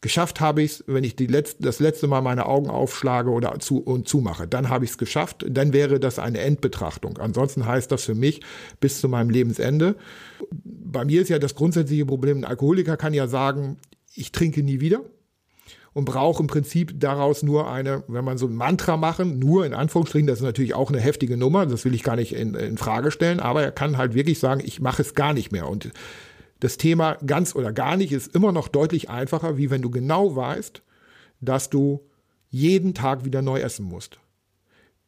Geschafft habe ich es, wenn ich die letzte, das letzte Mal meine Augen aufschlage oder zu und zumache. Dann habe ich es geschafft. Dann wäre das eine Endbetrachtung. Ansonsten heißt das für mich bis zu meinem Lebensende. Bei mir ist ja das grundsätzliche Problem, ein Alkoholiker kann ja sagen, ich trinke nie wieder und brauche im Prinzip daraus nur eine, wenn man so ein Mantra machen, nur in Anführungsstrichen, das ist natürlich auch eine heftige Nummer, das will ich gar nicht in, in Frage stellen, aber er kann halt wirklich sagen, ich mache es gar nicht mehr. Und das Thema ganz oder gar nicht ist immer noch deutlich einfacher, wie wenn du genau weißt, dass du jeden Tag wieder neu essen musst.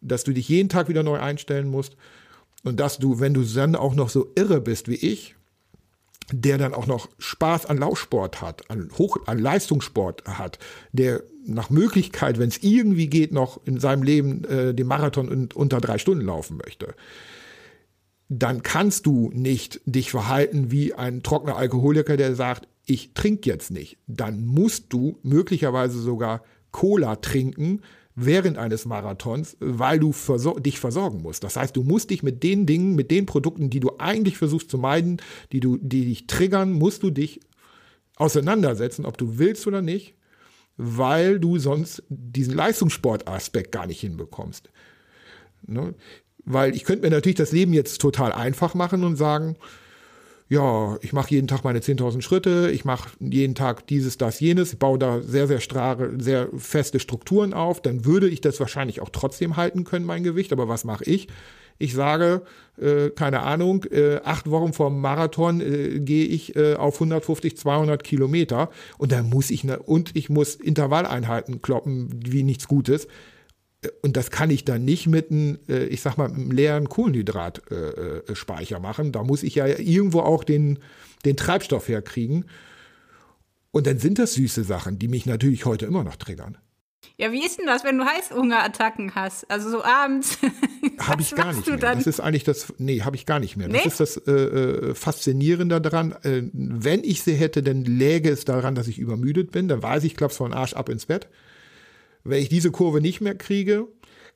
Dass du dich jeden Tag wieder neu einstellen musst und dass du, wenn du dann auch noch so irre bist wie ich, der dann auch noch Spaß an Laufsport hat, an, Hoch, an Leistungssport hat, der nach Möglichkeit, wenn es irgendwie geht, noch in seinem Leben äh, den Marathon in, unter drei Stunden laufen möchte, dann kannst du nicht dich verhalten wie ein trockener Alkoholiker, der sagt, ich trinke jetzt nicht. Dann musst du möglicherweise sogar Cola trinken, während eines Marathons, weil du versor dich versorgen musst. Das heißt, du musst dich mit den Dingen, mit den Produkten, die du eigentlich versuchst zu meiden, die du, die dich triggern, musst du dich auseinandersetzen, ob du willst oder nicht, weil du sonst diesen Leistungssportaspekt gar nicht hinbekommst. Ne? Weil ich könnte mir natürlich das Leben jetzt total einfach machen und sagen, ja, ich mache jeden Tag meine 10.000 Schritte, ich mache jeden Tag dieses, das, jenes, ich baue da sehr, sehr starre, sehr feste Strukturen auf, dann würde ich das wahrscheinlich auch trotzdem halten können, mein Gewicht. Aber was mache ich? Ich sage, äh, keine Ahnung, äh, acht Wochen vor dem Marathon äh, gehe ich äh, auf 150, 200 Kilometer und dann muss ich, ne, und ich muss Intervalleinheiten kloppen, wie nichts Gutes und das kann ich dann nicht mit einem, äh, ich sag mal, einem leeren Kohlenhydratspeicher machen. Da muss ich ja irgendwo auch den, den Treibstoff herkriegen. Und dann sind das süße Sachen, die mich natürlich heute immer noch triggern. Ja, wie ist denn das, wenn du Heißhungerattacken hast? Also so abends. <laughs> habe ich gar nicht mehr. Dann? Das ist eigentlich das, nee, habe ich gar nicht mehr. Nee? Das ist das äh, äh, Faszinierende daran. Äh, wenn ich sie hätte, dann läge es daran, dass ich übermüdet bin. Dann weiß ich, klapp's von Arsch ab ins Bett. Wenn ich diese Kurve nicht mehr kriege,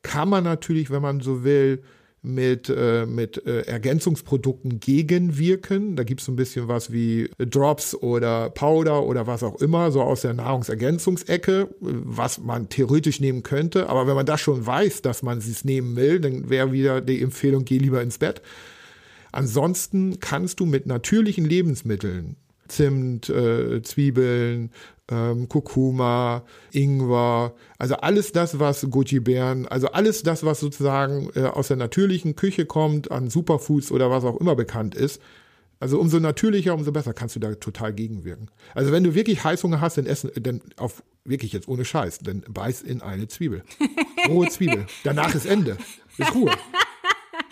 kann man natürlich, wenn man so will, mit, äh, mit äh, Ergänzungsprodukten gegenwirken. Da gibt es so ein bisschen was wie Drops oder Powder oder was auch immer, so aus der Nahrungsergänzungsecke, was man theoretisch nehmen könnte. Aber wenn man das schon weiß, dass man es nehmen will, dann wäre wieder die Empfehlung, geh lieber ins Bett. Ansonsten kannst du mit natürlichen Lebensmitteln Zimt, äh, Zwiebeln, ähm, Kurkuma, Ingwer, also alles das, was Goji-Beeren, also alles das, was sozusagen äh, aus der natürlichen Küche kommt, an Superfoods oder was auch immer bekannt ist. Also umso natürlicher, umso besser kannst du da total gegenwirken. Also wenn du wirklich Heißhunger hast, dann essen, dann auf wirklich jetzt ohne Scheiß, dann beiß in eine Zwiebel. Rohe Zwiebel. Danach ist Ende. Ist Ruhe.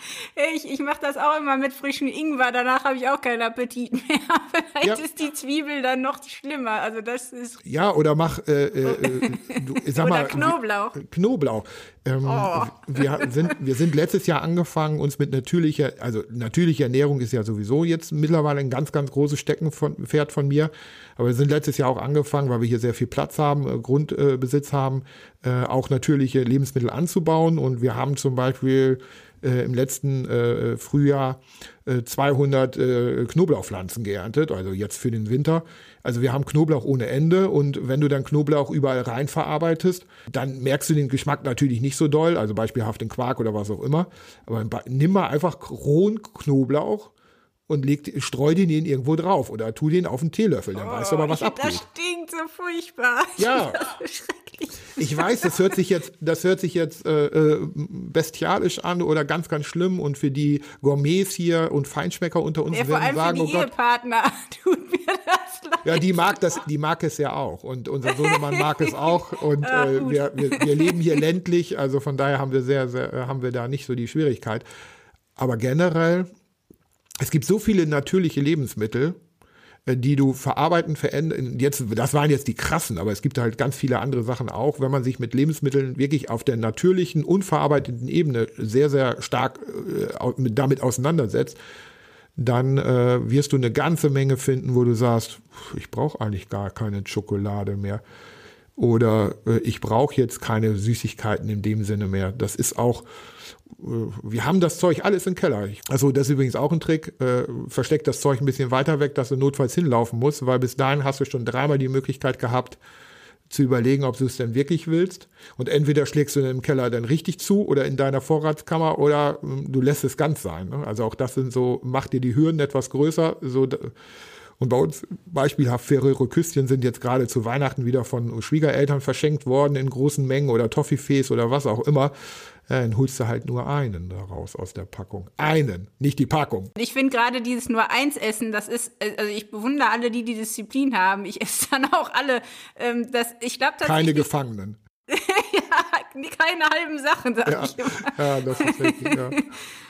<laughs> Ich, ich mache das auch immer mit frischem Ingwer, danach habe ich auch keinen Appetit mehr. <laughs> Vielleicht ja. ist die Zwiebel dann noch schlimmer. Also das ist. Ja, oder mach äh, äh, du, <laughs> sag oder mal, Knoblauch. Knoblauch. Ähm, oh. wir, sind, wir sind letztes Jahr angefangen, uns mit natürlicher, also natürliche Ernährung ist ja sowieso jetzt mittlerweile ein ganz, ganz großes Steckenpferd von mir. Aber wir sind letztes Jahr auch angefangen, weil wir hier sehr viel Platz haben, äh, Grundbesitz haben, äh, auch natürliche Lebensmittel anzubauen. Und wir haben zum Beispiel äh, im letzten äh, Frühjahr äh, 200 äh, Knoblauchpflanzen geerntet, also jetzt für den Winter. Also wir haben Knoblauch ohne Ende und wenn du dann Knoblauch überall rein verarbeitest, dann merkst du den Geschmack natürlich nicht so doll, also beispielhaft den Quark oder was auch immer. Aber nimm mal einfach rohen Knoblauch und leg, streu den irgendwo drauf oder tu den auf einen Teelöffel, dann oh, weißt du aber, was abgeht. Das stinkt so furchtbar. Ja. <laughs> <laughs> Ich weiß, das hört sich jetzt, das hört sich jetzt äh, äh, bestialisch an oder ganz, ganz schlimm. Und für die Gourmets hier und Feinschmecker unter uns ja, werden sagen, für die oh Gott, Ehepartner <laughs> tut mir das leid. Ja, die mag das, die mag es ja auch. Und unser Sohnemann mag es auch. Und <laughs> äh, wir, wir, wir leben hier ländlich, also von daher haben wir sehr, sehr, haben wir da nicht so die Schwierigkeit. Aber generell es gibt so viele natürliche Lebensmittel, äh, die du verarbeiten, verändern. Jetzt, das waren jetzt die krassen, aber es gibt halt ganz viele andere Sachen auch. Wenn man sich mit Lebensmitteln wirklich auf der natürlichen, unverarbeiteten Ebene sehr, sehr stark äh, damit auseinandersetzt, dann äh, wirst du eine ganze Menge finden, wo du sagst, ich brauche eigentlich gar keine Schokolade mehr. Oder äh, ich brauche jetzt keine Süßigkeiten in dem Sinne mehr. Das ist auch äh, wir haben das Zeug alles im Keller. Also das ist übrigens auch ein Trick. Äh, versteckt das Zeug ein bisschen weiter weg, dass du notfalls hinlaufen musst, weil bis dahin hast du schon dreimal die Möglichkeit gehabt, zu überlegen, ob du es denn wirklich willst. Und entweder schlägst du im Keller dann richtig zu oder in deiner Vorratskammer oder ähm, du lässt es ganz sein. Ne? Also auch das sind so, macht dir die Hürden etwas größer. So, und bei uns beispielhaft Ferrero Küstchen sind jetzt gerade zu Weihnachten wieder von Schwiegereltern verschenkt worden in großen Mengen oder Toffifees oder was auch immer. Ja, dann holst du halt nur einen daraus aus der Packung. Einen, nicht die Packung. Ich finde gerade dieses nur eins essen, das ist, also ich bewundere alle, die die Disziplin haben. Ich esse dann auch alle. Ähm, das, ich glaube Keine Gefangenen. Ja, keine halben Sachen, sag ja. ich immer. Ja, das ist richtig, ja. <laughs>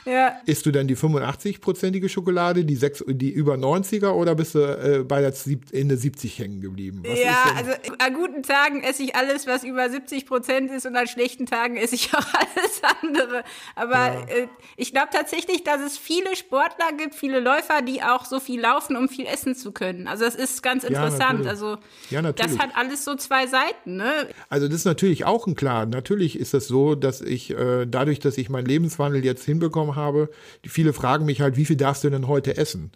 Ja. Isst du denn die 85-prozentige Schokolade, die, sechs, die über 90er oder bist du äh, bei der Ende 70 hängen geblieben? Was ja, also an guten Tagen esse ich alles, was über 70 Prozent ist und an schlechten Tagen esse ich <laughs> auch alles andere. Aber äh, ich glaube tatsächlich, dass es viele Sportler gibt, viele Läufer, die auch so viel laufen, um viel essen zu können. Also das ist ganz Ja, interessant. also Ja, natürlich. das hat alles so zwei Seiten. Ne? Also das ist natürlich auch ein klar. Natürlich ist es so, dass ich äh, dadurch, dass ich meinen Lebenswandel jetzt hinbekommen habe, viele fragen mich halt, wie viel darfst du denn heute essen?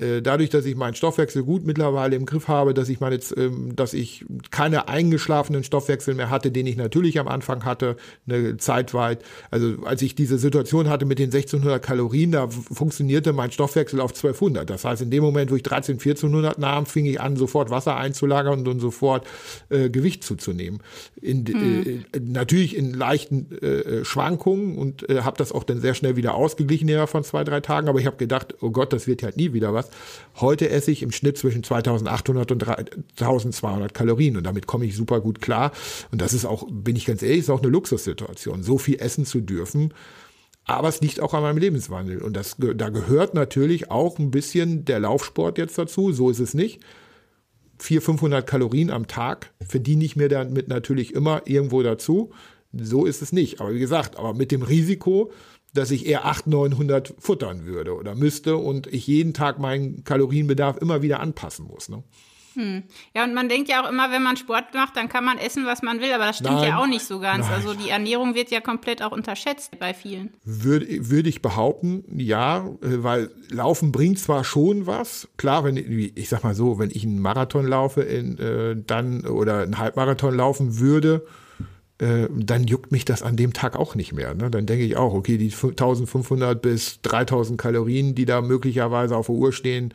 Äh, Dadurch, dass ich meinen Stoffwechsel gut mittlerweile im Griff habe, dass ich meine, ähm, dass ich keine eingeschlafenen Stoffwechsel mehr hatte, den ich natürlich am Anfang hatte, eine Zeit weit. Also als ich diese Situation hatte mit den 1600 Kalorien, da funktionierte mein Stoffwechsel auf 1200. Das heißt, in dem Moment, wo ich 13, 1400 nahm, fing ich an, sofort Wasser einzulagern und, und sofort äh, Gewicht zuzunehmen. In, äh, natürlich in leichten äh, Schwankungen und äh, habe das auch dann sehr schnell wieder ausgeglichen innerhalb von zwei, drei Tagen. Aber ich habe gedacht, oh Gott, das wird halt nie wieder was. Heute esse ich im Schnitt zwischen 2800 und 3200 Kalorien und damit komme ich super gut klar. Und das ist auch, bin ich ganz ehrlich, ist auch eine Luxussituation, so viel essen zu dürfen. Aber es liegt auch an meinem Lebenswandel. Und das, da gehört natürlich auch ein bisschen der Laufsport jetzt dazu. So ist es nicht. 400, 500 Kalorien am Tag verdiene ich mir damit natürlich immer irgendwo dazu. So ist es nicht. Aber wie gesagt, aber mit dem Risiko, dass ich eher 800, 900 futtern würde oder müsste und ich jeden Tag meinen Kalorienbedarf immer wieder anpassen muss. Ne? Ja, und man denkt ja auch immer, wenn man Sport macht, dann kann man essen, was man will, aber das stimmt Nein. ja auch nicht so ganz. Nein. Also die Ernährung wird ja komplett auch unterschätzt bei vielen. Würde, würde ich behaupten, ja, äh, weil Laufen bringt zwar schon was. Klar, wenn ich sag mal so, wenn ich einen Marathon laufe, in, äh, dann oder einen Halbmarathon laufen würde, äh, dann juckt mich das an dem Tag auch nicht mehr. Ne? Dann denke ich auch, okay, die 1500 bis 3000 Kalorien, die da möglicherweise auf der Uhr stehen,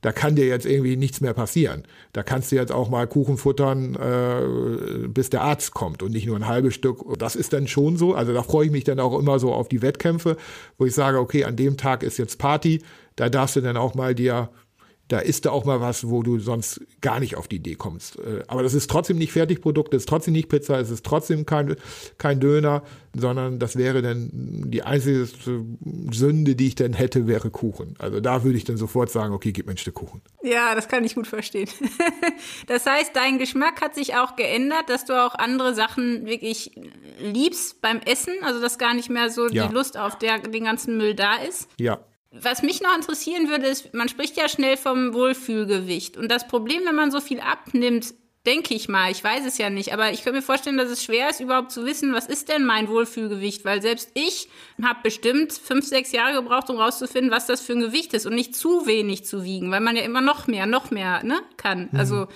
da kann dir jetzt irgendwie nichts mehr passieren. Da kannst du jetzt auch mal Kuchen futtern, äh, bis der Arzt kommt und nicht nur ein halbes Stück. Das ist dann schon so. Also da freue ich mich dann auch immer so auf die Wettkämpfe, wo ich sage, okay, an dem Tag ist jetzt Party. Da darfst du dann auch mal dir, da isst du auch mal was, wo du sonst gar nicht auf die Idee kommst. Äh, Aber das ist trotzdem nicht Fertigprodukt, das ist trotzdem nicht Pizza, es ist trotzdem kein, kein Döner, sondern das wäre dann die einzige Sünde, die ich dann hätte, wäre Kuchen. Also da würde ich dann sofort sagen, okay, gib mir ein Stück Kuchen. Ja, das kann ich gut verstehen. <laughs> Das heißt, dein Geschmack hat sich auch geändert, dass du auch andere Sachen wirklich liebst beim Essen, also dass gar nicht mehr so Ja. die Lust auf der, den ganzen Müll da ist. Ja, Was mich noch interessieren würde, ist, man spricht ja schnell vom Wohlfühlgewicht. Und das Problem, wenn man so viel abnimmt, denke ich mal, ich weiß es ja nicht, aber ich könnte mir vorstellen, dass es schwer ist, überhaupt zu wissen, was ist denn mein Wohlfühlgewicht? Weil selbst ich habe bestimmt fünf, sechs Jahre gebraucht, um rauszufinden, was das für ein Gewicht ist und nicht zu wenig zu wiegen, weil man ja immer noch mehr, noch mehr ne, kann. Also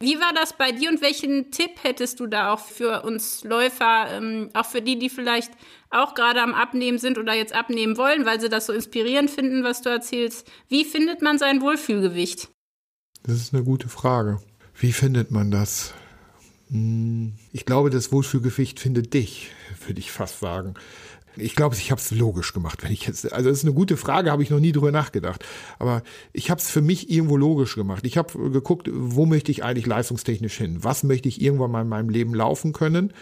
wie war das bei dir und welchen Tipp hättest du da auch für uns Läufer, ähm, auch für die, die vielleicht auch gerade am Abnehmen sind oder jetzt abnehmen wollen, weil sie das so inspirierend finden, was du erzählst? Wie findet man sein Wohlfühlgewicht? das ist eine gute Frage. Wie findet man das? Hm, Ich glaube, das Wohlfühlgewicht findet dich, würde ich fast sagen. Ich glaube, ich habe es logisch gemacht, wenn ich jetzt. Also das ist eine gute Frage, habe ich noch nie drüber nachgedacht. Aber ich habe es für mich irgendwo logisch gemacht. Ich habe geguckt, wo möchte ich eigentlich leistungstechnisch hin? Was möchte ich irgendwann mal in meinem Leben laufen können?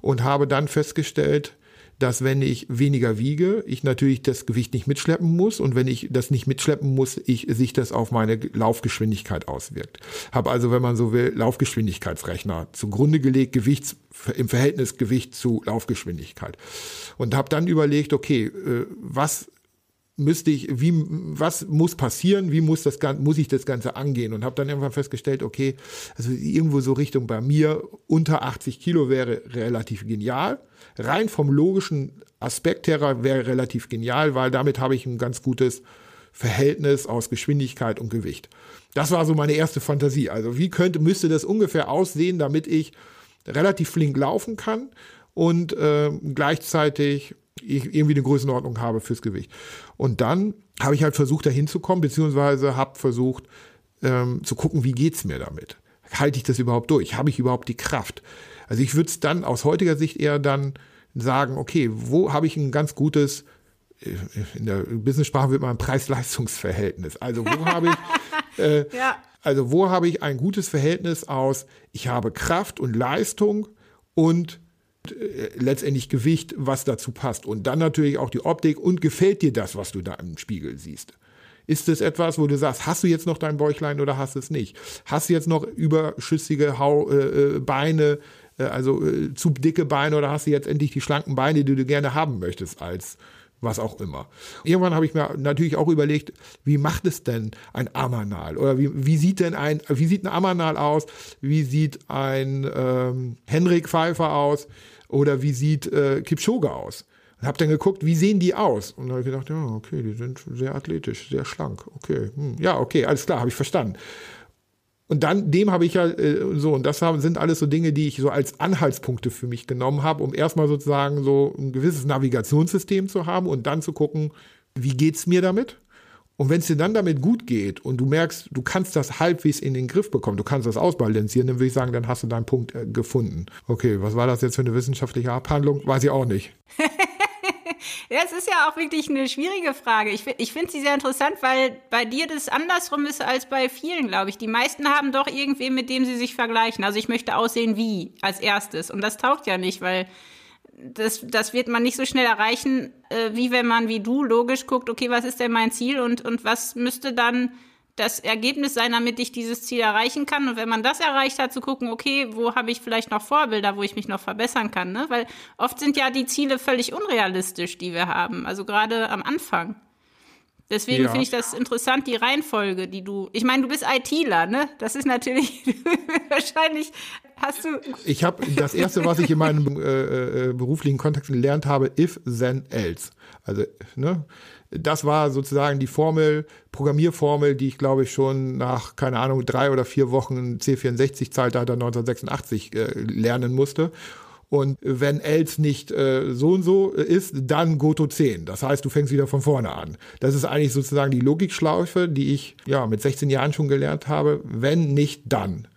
Und habe dann festgestellt, dass wenn ich weniger wiege, ich natürlich das Gewicht nicht mitschleppen muss und wenn ich das nicht mitschleppen muss, ich, sich das auf meine Laufgeschwindigkeit auswirkt. Habe also, wenn man so will, Laufgeschwindigkeitsrechner zugrunde gelegt, Gewichts im Verhältnis Gewicht zu Laufgeschwindigkeit. Und habe dann überlegt, okay, äh, was müsste ich, wie, was muss passieren, wie muss das Gan- muss ich das Ganze angehen und habe dann irgendwann festgestellt, okay, also irgendwo so Richtung bei mir unter 80 Kilo wäre relativ genial. Rein vom logischen Aspekt her wäre relativ genial, weil damit habe ich ein ganz gutes Verhältnis aus Geschwindigkeit und Gewicht. Das war so meine erste Fantasie. Also wie könnte, müsste das ungefähr aussehen, damit ich relativ flink laufen kann und äh, gleichzeitig ich irgendwie eine Größenordnung habe fürs Gewicht. Und dann habe ich halt versucht, da hinzukommen, beziehungsweise habe versucht ähm, zu gucken, wie geht's mir damit? Halte ich das überhaupt durch? Habe ich überhaupt die Kraft? Also ich würde es dann aus heutiger Sicht eher dann sagen, okay, wo habe ich ein ganz gutes, äh, in der Business-Sprache wird man ein Preis-Leistungs-Verhältnis. Also wo habe ich, <laughs> äh, Ja. also wo habe ich ein gutes Verhältnis aus, ich habe Kraft und Leistung und äh, letztendlich Gewicht, was dazu passt. Und dann natürlich auch die Optik und gefällt dir das, was du da im Spiegel siehst. Ist es etwas, wo du sagst, hast du jetzt noch dein Bäuchlein oder hast du es nicht? Hast du jetzt noch überschüssige Hau, äh, äh Beine, äh, also äh, zu dicke Beine oder hast du jetzt endlich die schlanken Beine, die du gerne haben möchtest als was auch immer. Irgendwann habe ich mir natürlich auch überlegt, wie macht es denn ein Amanal? Oder wie, wie sieht denn ein, wie sieht ein Amanal aus? Wie sieht ein ähm, Henrik Pfeiffer aus? Oder wie sieht äh, Kipchoge aus? Und habe dann geguckt, wie sehen die aus? Und habe gedacht, ja, okay, die sind sehr athletisch, sehr schlank. Okay, hm, ja, okay, alles klar, habe ich verstanden. Und dann, dem habe ich ja äh, so, und das haben, sind alles so Dinge, die ich so als Anhaltspunkte für mich genommen habe, um erstmal sozusagen so ein gewisses Navigationssystem zu haben und dann zu gucken, wie geht's mir damit? Und wenn es dir dann damit gut geht und du merkst, du kannst das halbwegs in den Griff bekommen, du kannst das ausbalancieren, dann würde ich sagen, dann hast du deinen Punkt äh, gefunden. Okay, was war das jetzt für eine wissenschaftliche Abhandlung? Weiß ich auch nicht. <laughs> Ja, es ist ja auch wirklich eine schwierige Frage. Ich, ich finde sie sehr interessant, weil bei dir das andersrum ist als bei vielen, glaube ich. Die meisten haben doch irgendwen, mit dem sie sich vergleichen. Also ich möchte aussehen wie als erstes. Und das taugt ja nicht, weil das, das wird man nicht so schnell erreichen, äh, wie wenn man wie du logisch guckt, okay, was ist denn mein Ziel und, und was müsste dann das Ergebnis sein, damit ich dieses Ziel erreichen kann. Und wenn man das erreicht hat, zu gucken, okay, wo habe ich vielleicht noch Vorbilder, wo ich mich noch verbessern kann. Ne? Weil oft sind ja die Ziele völlig unrealistisch, die wir haben. Also gerade am Anfang. Deswegen ja. finde ich das interessant, die Reihenfolge, die du. Ich meine, du bist ITler, ne? Das ist natürlich <laughs> wahrscheinlich hast du. Ich habe das erste, was ich in meinem äh, äh, beruflichen Kontext gelernt habe, if then else. Also ne, das war sozusagen die Formel, Programmierformel, die ich glaube ich schon nach, keine Ahnung, drei oder vier Wochen C64-Zeitalter 1986 äh, lernen musste. Und wenn else nicht äh, so und so ist, dann Goto 10. Das heißt, du fängst wieder von vorne an. Das ist eigentlich sozusagen die Logikschlaufe, die ich ja mit 16 Jahren schon gelernt habe. Wenn nicht, dann.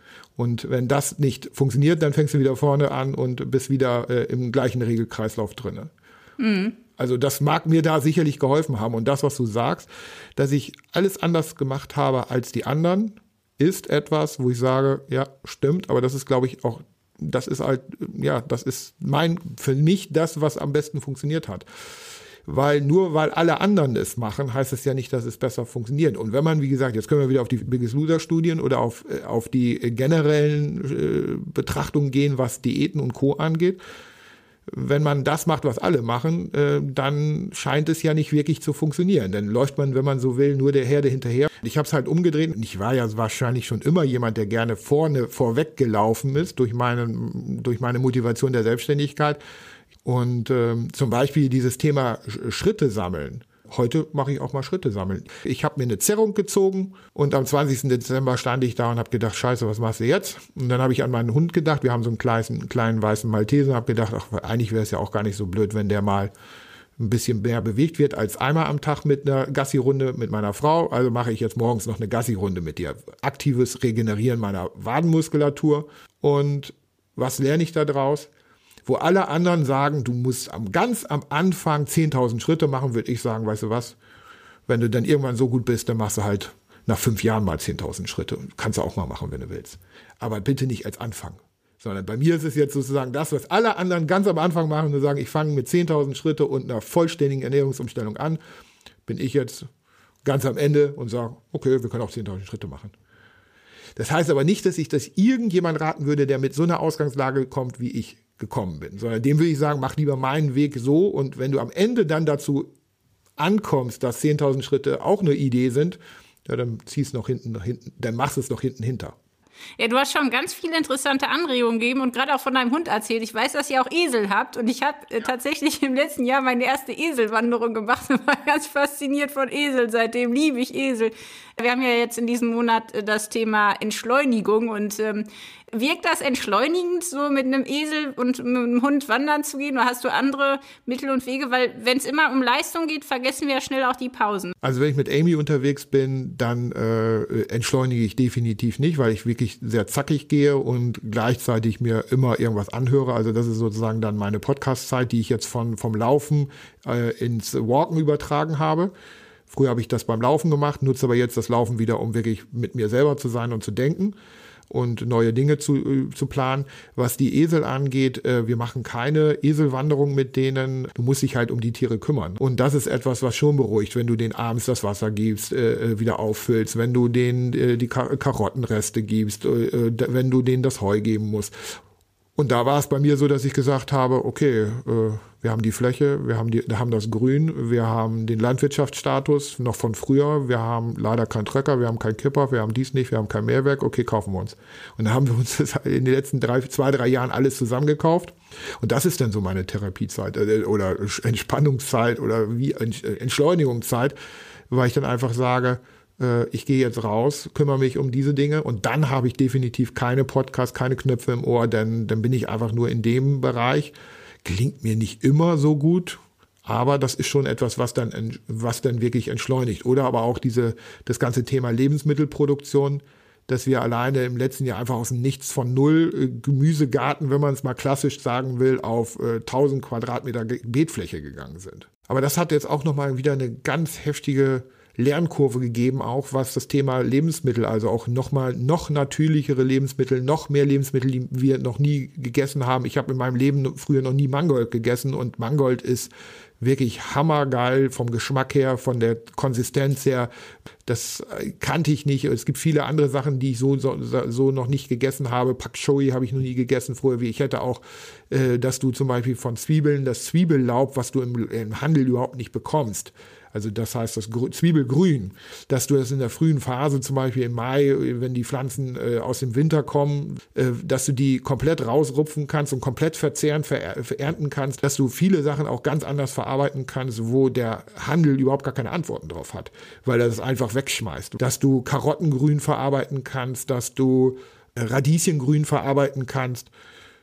Und wenn das nicht funktioniert, dann fängst du wieder vorne an und bist wieder äh, im gleichen Regelkreislauf drinne. Mhm. Also das mag mir da sicherlich geholfen haben. Und das, was du sagst, dass ich alles anders gemacht habe als die anderen, ist etwas, wo ich sage, ja, stimmt, aber das ist, glaube ich, auch, das ist halt, ja, das ist mein, für mich das, was am besten funktioniert hat. Weil nur weil alle anderen es machen, heißt es ja nicht, dass es besser funktioniert. Und wenn man, wie gesagt, jetzt können wir wieder auf die Biggest Loser Studien oder auf, äh, auf die generellen äh, Betrachtungen gehen, was Diäten und Co. angeht wenn man das macht, was alle machen, äh, dann scheint es ja nicht wirklich zu funktionieren. Dann läuft man, wenn man so will, nur der Herde hinterher. Ich habe es halt umgedreht. Ich war ja wahrscheinlich schon immer jemand, der gerne vorne vorweg gelaufen ist durch meine, durch meine Motivation der Selbstständigkeit. Und ähm, zum Beispiel dieses Thema Schritte sammeln heute mache ich auch mal Schritte sammeln. Ich habe mir eine Zerrung gezogen und am 20. Dezember stand ich da und habe gedacht, scheiße, was machst du jetzt? Und dann habe ich an meinen Hund gedacht, wir haben so einen kleinen, einen kleinen weißen Malteser, habe gedacht, ach, eigentlich wäre es ja auch gar nicht so blöd, wenn der mal ein bisschen mehr bewegt wird als einmal am Tag mit einer Gassi-Runde mit meiner Frau. Also mache ich jetzt morgens noch eine Gassi-Runde mit dir. Aktives Regenerieren meiner Wadenmuskulatur. Und was lerne ich da draus? Wo alle anderen sagen, du musst am, ganz am Anfang 10.000 Schritte machen, würde ich sagen, weißt du was, wenn du dann irgendwann so gut bist, dann machst du halt nach fünf Jahren mal 10.000 Schritte. Kannst du auch mal machen, wenn du willst. Aber bitte nicht als Anfang. Sondern bei mir ist es jetzt sozusagen das, was alle anderen ganz am Anfang machen und sagen, ich fange mit 10.000 Schritte und einer vollständigen Ernährungsumstellung an. Bin ich jetzt ganz am Ende und sage, okay, wir können auch 10.000 Schritte machen. Das heißt aber nicht, dass ich das irgendjemand raten würde, der mit so einer Ausgangslage kommt wie ich gekommen bin, sondern dem würde ich sagen, mach lieber meinen Weg so und wenn du am Ende dann dazu ankommst, dass 10.000 Schritte auch eine Idee sind, ja, dann ziehst noch hinten, nach hinten, dann machst es noch hinten hinter. Ja, du hast schon ganz viele interessante Anregungen gegeben und gerade auch von deinem Hund erzählt. Ich weiß, dass ihr auch Esel habt und ich habe äh, tatsächlich im letzten Jahr meine erste Eselwanderung gemacht und <laughs> war ganz fasziniert von Esel. Seitdem liebe ich Esel. Wir haben ja jetzt in diesem Monat äh, das Thema Entschleunigung und ähm, Wirkt das entschleunigend, so mit einem Esel und mit einem Hund wandern zu gehen? Oder hast du andere Mittel und Wege? Weil wenn es immer um Leistung geht, vergessen wir ja schnell auch die Pausen. Also wenn ich mit Amy unterwegs bin, dann äh, entschleunige ich definitiv nicht, weil ich wirklich sehr zackig gehe und gleichzeitig mir immer irgendwas anhöre. Also das ist sozusagen dann meine Podcast-Zeit, die ich jetzt von, vom Laufen äh, ins Walken übertragen habe. Früher habe ich das beim Laufen gemacht, nutze aber jetzt das Laufen wieder, um wirklich mit mir selber zu sein und zu denken. und neue Dinge zu, äh, zu planen. Was die Esel angeht, äh, wir machen keine Eselwanderung mit denen. Du musst dich halt um die Tiere kümmern. Und das ist etwas, was schon beruhigt, wenn du denen abends das Wasser gibst, äh, wieder auffüllst, wenn du denen die Karottenreste gibst, wenn du denen das Heu geben musst. Und da war es bei mir so, dass ich gesagt habe, okay, äh, wir haben die Fläche, wir haben, die, haben das Grün, wir haben den Landwirtschaftsstatus noch von früher, wir haben leider keinen Trecker, wir haben keinen Kipper, wir haben dies nicht, wir haben kein Mehrwerk, okay, kaufen wir uns. Und dann haben wir uns in den letzten drei, zwei, drei Jahren alles zusammengekauft. Und das ist dann so meine Therapiezeit äh, oder Entspannungszeit oder wie Entschleunigungszeit, weil ich dann einfach sage, äh, ich gehe jetzt raus, kümmere mich um diese Dinge und dann habe ich definitiv keine Podcasts, keine Knöpfe im Ohr, denn dann bin ich einfach nur in dem Bereich. Klingt mir nicht immer so gut, aber das ist schon etwas, was dann, was dann wirklich entschleunigt. Oder aber auch diese, das ganze Thema Lebensmittelproduktion, dass wir alleine im letzten Jahr einfach aus dem Nichts von null äh, Gemüsegarten, wenn man es mal klassisch sagen will, auf äh, 1000 Quadratmeter Beetfläche gegangen sind. Aber das hat jetzt auch nochmal wieder eine ganz heftige Lernkurve gegeben, auch was das Thema Lebensmittel, also auch nochmal noch natürlichere Lebensmittel, noch mehr Lebensmittel, die wir noch nie gegessen haben. Ich habe in meinem Leben früher noch nie Mangold gegessen und Mangold ist wirklich hammergeil vom Geschmack her, von der Konsistenz her. Das kannte ich nicht. Es gibt viele andere Sachen, die ich so, so, so noch nicht gegessen habe. Pak Choi habe ich noch nie gegessen früher. Wie ich hätte auch, äh, dass du zum Beispiel von Zwiebeln das Zwiebellaub, was du im, im Handel überhaupt nicht bekommst, also das heißt das Zwiebelgrün, dass du das in der frühen Phase, zum Beispiel im Mai, wenn die Pflanzen äh, aus dem Winter kommen, äh, dass du die komplett rausrupfen kannst und komplett verzehren, ver verernten kannst, dass du viele Sachen auch ganz anders verarbeiten kannst, wo der Handel überhaupt gar keine Antworten drauf hat, weil er das einfach wegschmeißt. Dass du Karottengrün verarbeiten kannst, dass du Radieschengrün verarbeiten kannst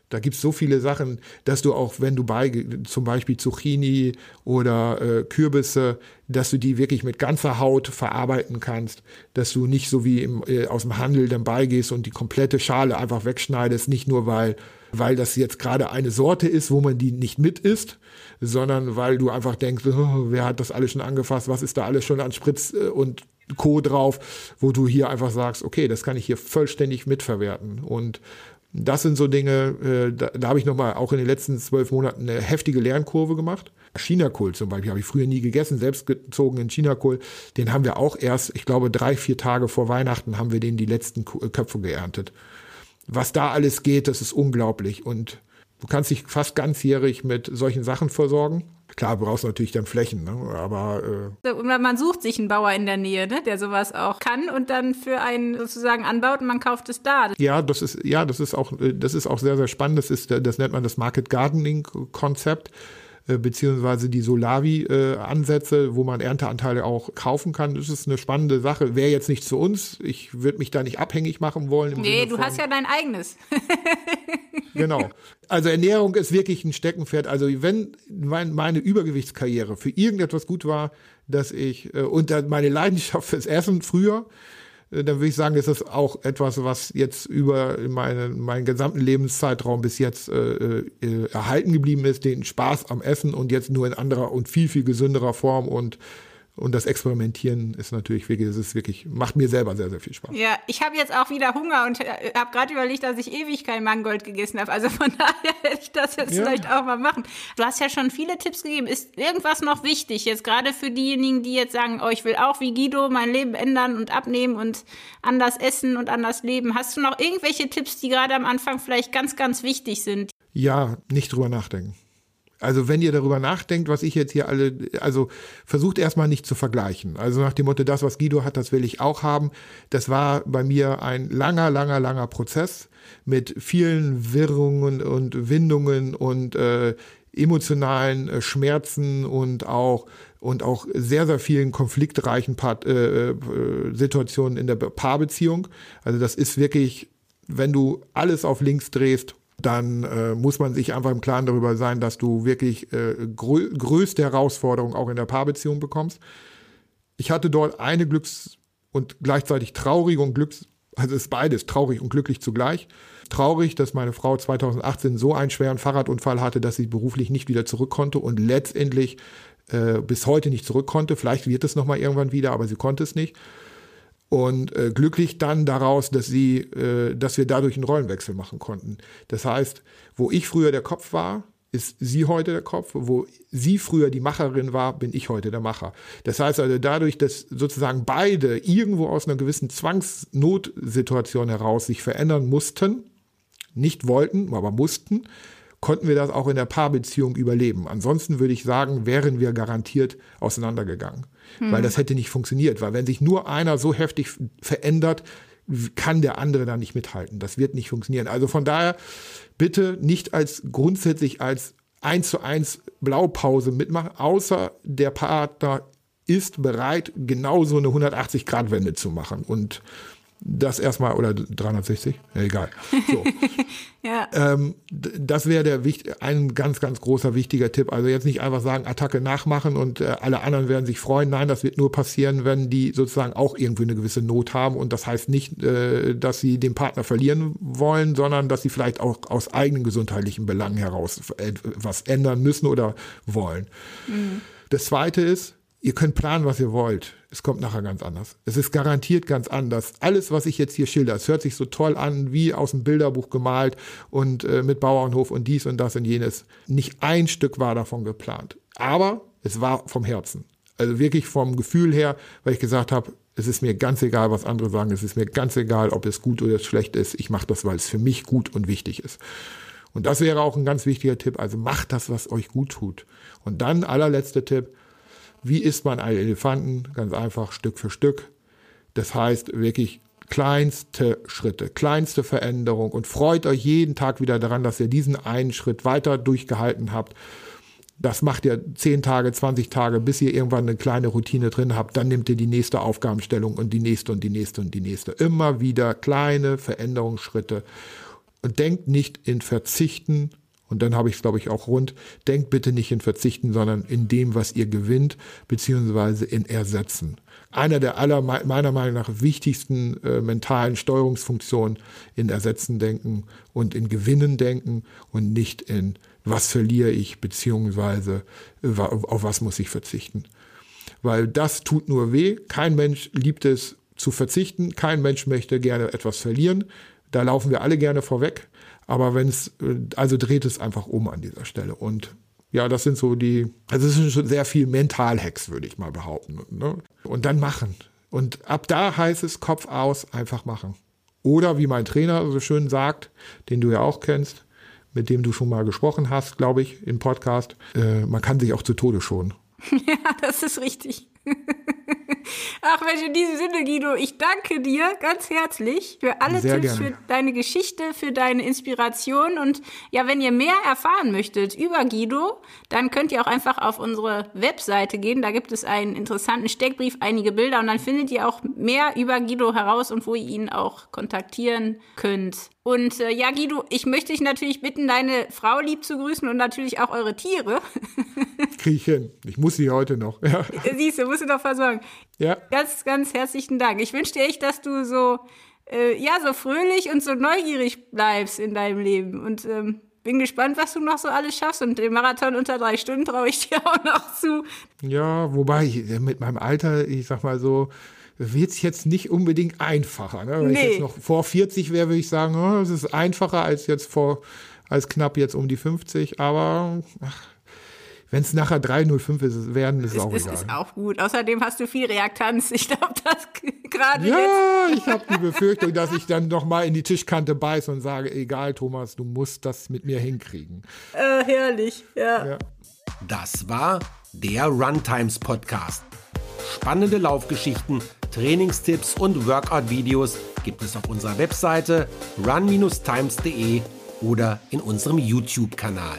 da gibt's so viele Sachen, dass du auch, wenn du bei zum Beispiel Zucchini oder äh, Kürbisse, dass du die wirklich mit ganzer Haut verarbeiten kannst, dass du nicht so wie im, äh, aus dem Handel dann beigehst und die komplette Schale einfach wegschneidest, nicht nur weil weil das jetzt gerade eine Sorte ist, wo man die nicht mit isst, sondern weil du einfach denkst, oh, wer hat das alles schon angefasst, was ist da alles schon an Spritz äh, und Co. drauf, wo du hier einfach sagst, okay, das kann ich hier vollständig mitverwerten. Und das sind so Dinge, äh, da, da habe ich nochmal auch in den letzten zwölf Monaten eine heftige Lernkurve gemacht. Chinakohl zum Beispiel habe ich früher nie gegessen, selbstgezogenen Chinakohl. Den haben wir auch erst, ich glaube, drei, vier Tage vor Weihnachten haben wir den die letzten äh, Köpfe geerntet. Was da alles geht, das ist unglaublich. Und du kannst dich fast ganzjährig mit solchen Sachen versorgen. Klar, brauchst du natürlich dann Flächen, ne? aber äh man sucht sich einen Bauer in der Nähe, ne? der sowas auch kann und dann für einen sozusagen anbaut und man kauft es da. Ja, das ist ja, das ist auch äh, das ist auch sehr sehr spannend. Das ist das nennt man das Market Gardening Konzept. Äh, beziehungsweise die Solavi-Ansätze, wo man Ernteanteile auch kaufen kann. Das ist eine spannende Sache. Wäre jetzt nicht zu uns. Ich würde mich da nicht abhängig machen wollen. Nee, Sinne du hast ja dein eigenes. <laughs> genau. Also Ernährung ist wirklich ein Steckenpferd. Also wenn meine Übergewichtskarriere für irgendetwas gut war, dass ich äh, und meine Leidenschaft fürs Essen früher, äh, dann würde ich sagen, ist das auch etwas, was jetzt über meine, meinen gesamten Lebenszeitraum bis jetzt äh, äh, erhalten geblieben ist, den Spaß am Essen und jetzt nur in anderer und viel, viel gesünderer Form und und das Experimentieren ist natürlich wirklich, das ist wirklich, macht mir selber sehr, sehr viel Spaß. Ja, ich habe jetzt auch wieder Hunger und äh, habe gerade überlegt, dass ich ewig kein Mangold gegessen habe. Also von <laughs> daher hätte ich das jetzt ja. vielleicht auch mal machen. Du hast ja schon viele Tipps gegeben. Ist irgendwas noch wichtig, jetzt gerade für diejenigen, die jetzt sagen, oh, ich will auch wie Guido mein Leben ändern und abnehmen und anders essen und anders leben. Hast du noch irgendwelche Tipps, die gerade am Anfang vielleicht ganz, ganz wichtig sind? Ja, nicht drüber nachdenken. Also wenn ihr darüber nachdenkt, was ich jetzt hier alle, also versucht erstmal nicht zu vergleichen. Also nach dem Motto, das, was Guido hat, das will ich auch haben. Das war bei mir ein langer, langer, langer Prozess mit vielen Wirrungen und Windungen und äh, emotionalen äh, Schmerzen und auch und auch sehr, sehr vielen konfliktreichen Part, äh, äh, Situationen in der Paarbeziehung. Also das ist wirklich, wenn du alles auf links drehst, dann äh, muss man sich einfach im Klaren darüber sein, dass du wirklich äh, grö größte Herausforderungen auch in der Paarbeziehung bekommst. Ich hatte dort eine Glücks- und gleichzeitig traurige und Glücks-, also es ist beides, traurig und glücklich zugleich. Traurig, dass meine Frau 2018 so einen schweren Fahrradunfall hatte, dass sie beruflich nicht wieder zurück konnte und letztendlich äh, bis heute nicht zurück konnte. Vielleicht wird es nochmal irgendwann wieder, aber sie konnte es nicht. Und äh, glücklich dann daraus, dass sie, äh, dass wir dadurch einen Rollenwechsel machen konnten. Das heißt, wo ich früher der Kopf war, ist sie heute der Kopf. Wo sie früher die Macherin war, bin ich heute der Macher. Das heißt also dadurch, dass sozusagen beide irgendwo aus einer gewissen Zwangsnotsituation heraus sich verändern mussten, nicht wollten, aber mussten, konnten wir das auch in der Paarbeziehung überleben. Ansonsten würde ich sagen, wären wir garantiert auseinandergegangen. Hm. Weil das hätte nicht funktioniert. Weil wenn sich nur einer so heftig verändert, kann der andere da nicht mithalten. Das wird nicht funktionieren. Also von daher bitte nicht als grundsätzlich als eins zu eins Blaupause mitmachen, außer der Partner ist bereit, genau so eine 180-Grad-Wende zu machen. Und das erstmal, oder 360, ja, egal. So. <laughs> ja. ähm, das wäre der ein ganz, ganz großer wichtiger Tipp. Also jetzt nicht einfach sagen, Attacke nachmachen und äh, alle anderen werden sich freuen. Nein, das wird nur passieren, wenn die sozusagen auch irgendwie eine gewisse Not haben. Und das heißt nicht, äh, dass sie den Partner verlieren wollen, sondern dass sie vielleicht auch aus eigenen gesundheitlichen Belangen heraus was ändern müssen oder wollen. Mhm. Das zweite ist, Ihr könnt planen, was ihr wollt. Es kommt nachher ganz anders. Es ist garantiert ganz anders. Alles, was ich jetzt hier schilder, es hört sich so toll an, wie aus dem Bilderbuch gemalt und äh, mit Bauernhof und dies und das und jenes. Nicht ein Stück war davon geplant. Aber es war vom Herzen. Also wirklich vom Gefühl her, weil ich gesagt habe, es ist mir ganz egal, was andere sagen. Es ist mir ganz egal, ob es gut oder schlecht ist. Ich mache das, weil es für mich gut und wichtig ist. Und das wäre auch ein ganz wichtiger Tipp. Also macht das, was euch gut tut. Und dann allerletzter Tipp wie isst man einen Elefanten? Ganz einfach Stück für Stück. Das heißt wirklich kleinste Schritte, kleinste Veränderung und freut euch jeden Tag wieder daran, dass ihr diesen einen Schritt weiter durchgehalten habt. Das macht ihr 10 Tage, 20 Tage, bis ihr irgendwann eine kleine Routine drin habt. Dann nehmt ihr die nächste Aufgabenstellung und die nächste und die nächste und die nächste. Immer wieder kleine Veränderungsschritte. Und denkt nicht in Verzichten und dann habe ich es, glaube ich, auch rund. Denkt bitte nicht in Verzichten, sondern in dem, was ihr gewinnt, beziehungsweise in Ersetzen. Einer der aller, meiner Meinung nach, wichtigsten äh, mentalen Steuerungsfunktionen in Ersetzen denken und in Gewinnen denken und nicht in was verliere ich, beziehungsweise äh, auf was muss ich verzichten. Weil das tut nur weh. Kein Mensch liebt es zu verzichten. Kein Mensch möchte gerne etwas verlieren. Da laufen wir alle gerne vorweg. Aber wenn es, äh, also dreht es einfach um an dieser Stelle. Und ja, das sind so die, also es sind schon sehr viel Mental-Hacks, würde ich mal behaupten. Ne? Und dann machen. Und ab da heißt es Kopf aus, einfach machen. Oder wie mein Trainer so schön sagt, den du ja auch kennst, mit dem du schon mal gesprochen hast, glaube ich, im Podcast, äh, man kann sich auch zu Tode schonen. <laughs> Ja, das ist richtig. Ach Mensch, in diesem Sinne, Guido, ich danke dir ganz herzlich für alle Sehr Tipps, gerne. für deine Geschichte, für deine Inspiration. Und ja, wenn ihr mehr erfahren möchtet über Guido, dann könnt ihr auch einfach auf unsere Webseite gehen. Da gibt es einen interessanten Steckbrief, einige Bilder und dann findet ihr auch mehr über Guido heraus und wo ihr ihn auch kontaktieren könnt. Und äh, ja, Guido, ich möchte dich natürlich bitten, deine Frau lieb zu grüßen und natürlich auch eure Tiere. <laughs> Krieg ich hin. Ich muss sie heute noch. <laughs> Ja. Siehst du, musst du doch versorgen. Ja. Ganz, ganz herzlichen Dank. Ich wünsche dir echt, dass du so, äh, ja, so fröhlich und so neugierig bleibst in deinem Leben. Und ähm, bin gespannt, was du noch so alles schaffst. Und den Marathon unter drei Stunden traue ich <laughs> dir auch noch zu. Ja, wobei ich, mit meinem Alter, ich sag mal so, wird es jetzt nicht unbedingt einfacher. Ne? Wenn nee. ich jetzt noch vor 40 wäre, würde ich sagen, oh, es ist einfacher als jetzt vor, als knapp jetzt um die 50. Aber wenn es nachher 305 ist, werden, ist es auch egal. Das ist auch gut. Außerdem hast du viel Reaktanz. Ich glaube, das <laughs> gerade ja, jetzt. Ja, ich habe die Befürchtung, dass ich dann noch mal in die Tischkante beiße und sage, egal, Thomas, du musst das mit mir hinkriegen. Äh, herrlich, ja. ja. Das war der Runtimes Podcast. Spannende Laufgeschichten Trainingstipps und Workout-Videos gibt es auf unserer Webseite run-times.de oder in unserem YouTube-Kanal.